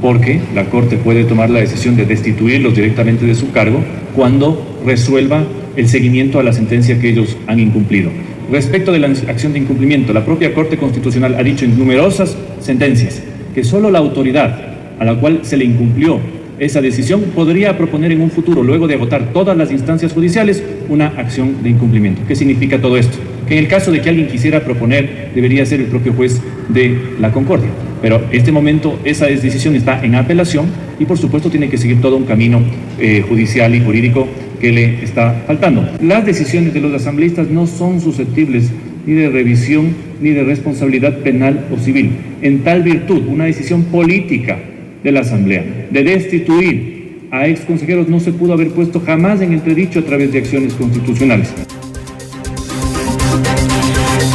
porque la Corte puede tomar la decisión de destituirlos directamente de su cargo cuando resuelva el seguimiento a la sentencia que ellos han incumplido. Respecto de la acción de incumplimiento, la propia Corte Constitucional ha dicho en numerosas sentencias que solo la autoridad a la cual se le incumplió esa decisión podría proponer en un futuro, luego de agotar todas las instancias judiciales, una acción de incumplimiento. ¿Qué significa todo esto? Que en el caso de que alguien quisiera proponer, debería ser el propio juez de la Concordia. Pero en este momento esa decisión está en apelación y por supuesto tiene que seguir todo un camino eh, judicial y jurídico que le está faltando. Las decisiones de los asambleístas no son susceptibles ni de revisión ni de responsabilidad penal o civil. En tal virtud, una decisión política de la Asamblea de destituir a ex consejeros no se pudo haber puesto jamás en entredicho a través de acciones constitucionales.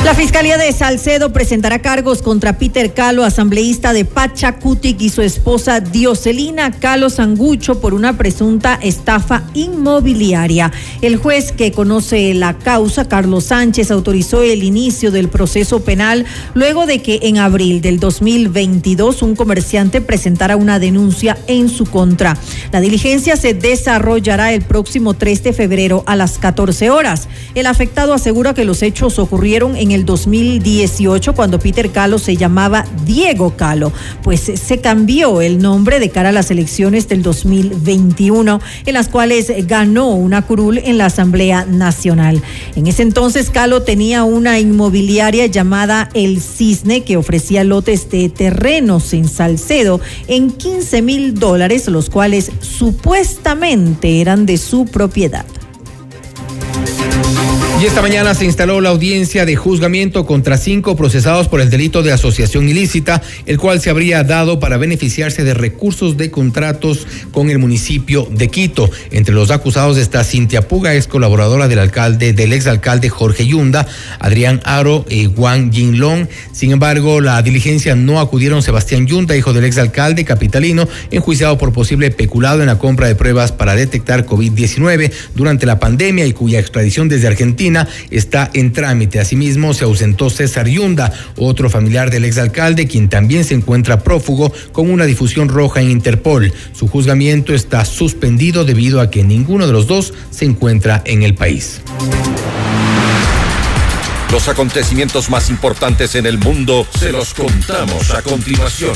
La Fiscalía de Salcedo presentará cargos contra Peter Calo, asambleísta de Pachacutic, y su esposa Dioselina Calo Sangucho por una presunta estafa inmobiliaria. El juez que conoce la causa, Carlos Sánchez, autorizó el inicio del proceso penal luego de que en abril del 2022 un comerciante presentara una denuncia en su contra. La diligencia se desarrollará el próximo 3 de febrero a las 14 horas. El afectado asegura que los hechos ocurrieron en el 2018 cuando Peter Calo se llamaba Diego Calo, pues se cambió el nombre de cara a las elecciones del 2021 en las cuales ganó una curul en la Asamblea Nacional. En ese entonces Calo tenía una inmobiliaria llamada El Cisne que ofrecía lotes de terrenos en Salcedo en 15 mil dólares, los cuales supuestamente eran de su propiedad. Y esta mañana se instaló la audiencia de juzgamiento contra cinco procesados por el delito de asociación ilícita, el cual se habría dado para beneficiarse de recursos de contratos con el municipio de Quito. Entre los acusados está Cintia Puga, ex colaboradora del alcalde, del exalcalde Jorge Yunda, Adrián Aro y Juan Jinlong. Sin embargo, la diligencia no acudieron Sebastián Yunda, hijo del exalcalde capitalino, enjuiciado por posible peculado en la compra de pruebas para detectar COVID-19 durante la pandemia y cuya extradición desde Argentina está en trámite. Asimismo, se ausentó César Yunda, otro familiar del exalcalde, quien también se encuentra prófugo con una difusión roja en Interpol. Su juzgamiento está suspendido debido a que ninguno de los dos se encuentra en el país. Los acontecimientos más importantes en el mundo se los contamos a continuación.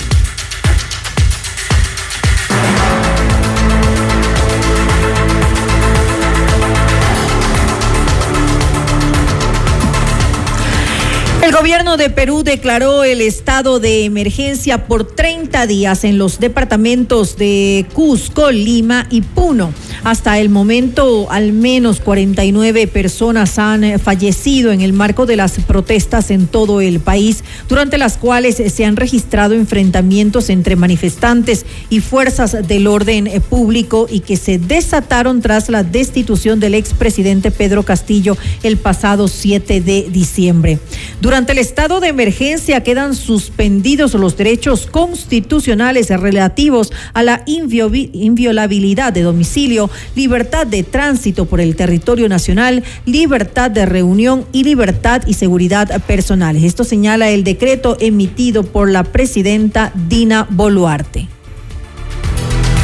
El gobierno de Perú declaró el estado de emergencia por 30 días en los departamentos de Cusco, Lima y Puno. Hasta el momento, al menos 49 personas han fallecido en el marco de las protestas en todo el país, durante las cuales se han registrado enfrentamientos entre manifestantes y fuerzas del orden público y que se desataron tras la destitución del expresidente Pedro Castillo el pasado 7 de diciembre. Durante el estado de emergencia quedan suspendidos los derechos constitucionales relativos a la inviolabilidad de domicilio, libertad de tránsito por el territorio nacional, libertad de reunión y libertad y seguridad personales. Esto señala el decreto emitido por la presidenta Dina Boluarte.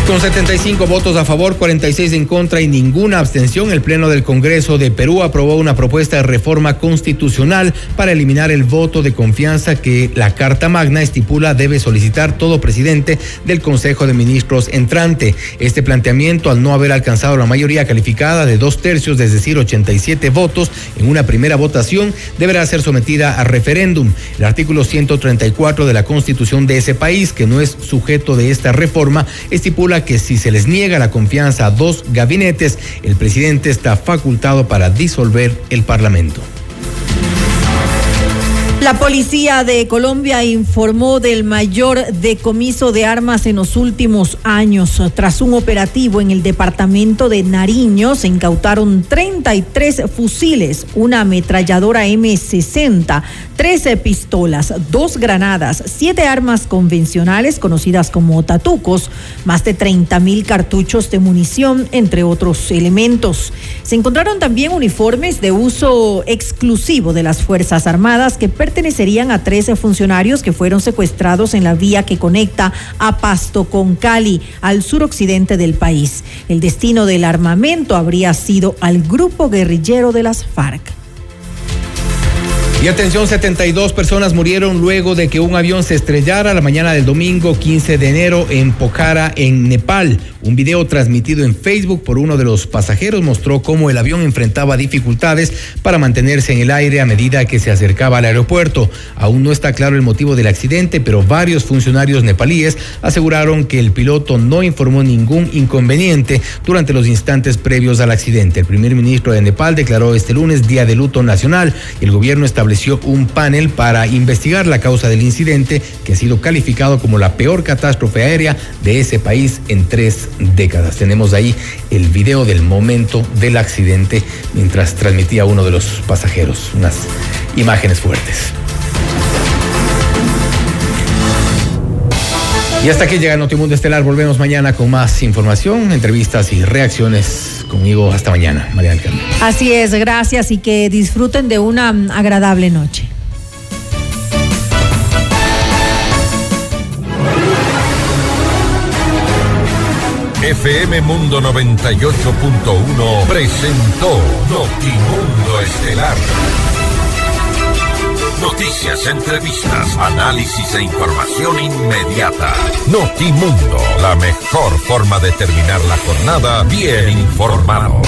Con 75 votos a favor, 46 en contra y ninguna abstención, el Pleno del Congreso de Perú aprobó una propuesta de reforma constitucional para eliminar el voto de confianza que la Carta Magna estipula debe solicitar todo presidente del Consejo de Ministros entrante. Este planteamiento, al no haber alcanzado la mayoría calificada de dos tercios, es decir, 87 votos en una primera votación, deberá ser sometida a referéndum. El artículo 134 de la Constitución de ese país, que no es sujeto de esta reforma, estipula que si se les niega la confianza a dos gabinetes, el presidente está facultado para disolver el Parlamento. La policía de Colombia informó del mayor decomiso de armas en los últimos años. Tras un operativo en el departamento de Nariño, se incautaron 33 fusiles, una ametralladora M60, 13 pistolas, dos granadas, siete armas convencionales conocidas como tatucos, más de 30 mil cartuchos de munición, entre otros elementos. Se encontraron también uniformes de uso exclusivo de las Fuerzas Armadas que pertenecerían a 13 funcionarios que fueron secuestrados en la vía que conecta a Pasto con Cali, al suroccidente del país. El destino del armamento habría sido al grupo guerrillero de las FARC. Y atención, 72 personas murieron luego de que un avión se estrellara la mañana del domingo 15 de enero en Pokhara, en Nepal. Un video transmitido en Facebook por uno de los pasajeros mostró cómo el avión enfrentaba dificultades para mantenerse en el aire a medida que se acercaba al aeropuerto. Aún no está claro el motivo del accidente, pero varios funcionarios nepalíes aseguraron que el piloto no informó ningún inconveniente durante los instantes previos al accidente. El primer ministro de Nepal declaró este lunes día de luto nacional y el gobierno un panel para investigar la causa del incidente que ha sido calificado como la peor catástrofe aérea de ese país en tres décadas. Tenemos ahí el video del momento del accidente mientras transmitía uno de los pasajeros. Unas imágenes fuertes. Y hasta aquí llega Notimundo Estelar. Volvemos mañana con más información, entrevistas y reacciones conmigo hasta mañana, María del Carmen. Así es, gracias y que disfruten de una agradable noche. FM Mundo 98.1 presentó Notimundo Estelar. Noticias, entrevistas, análisis e información inmediata. Notimundo, la mejor forma de terminar la jornada bien informado.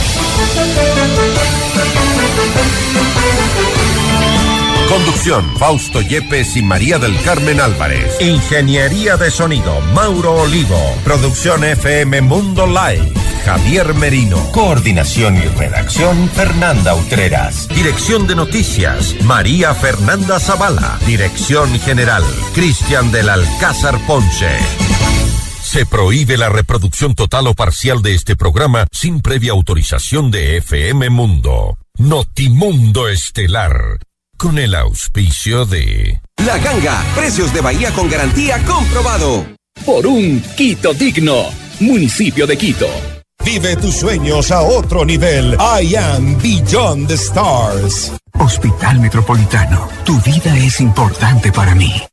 Conducción, Fausto Yepes y María del Carmen Álvarez. Ingeniería de sonido, Mauro Olivo. Producción FM Mundo Live. Javier Merino. Coordinación y redacción, Fernanda Utreras. Dirección de noticias, María Fernanda Zavala. Dirección general, Cristian del Alcázar Ponce. Se prohíbe la reproducción total o parcial de este programa sin previa autorización de FM Mundo. Notimundo Estelar con el auspicio de... La Ganga, precios de Bahía con garantía comprobado. Por un Quito digno, municipio de Quito. Vive tus sueños a otro nivel. I am Beyond the Stars. Hospital Metropolitano, tu vida es importante para mí.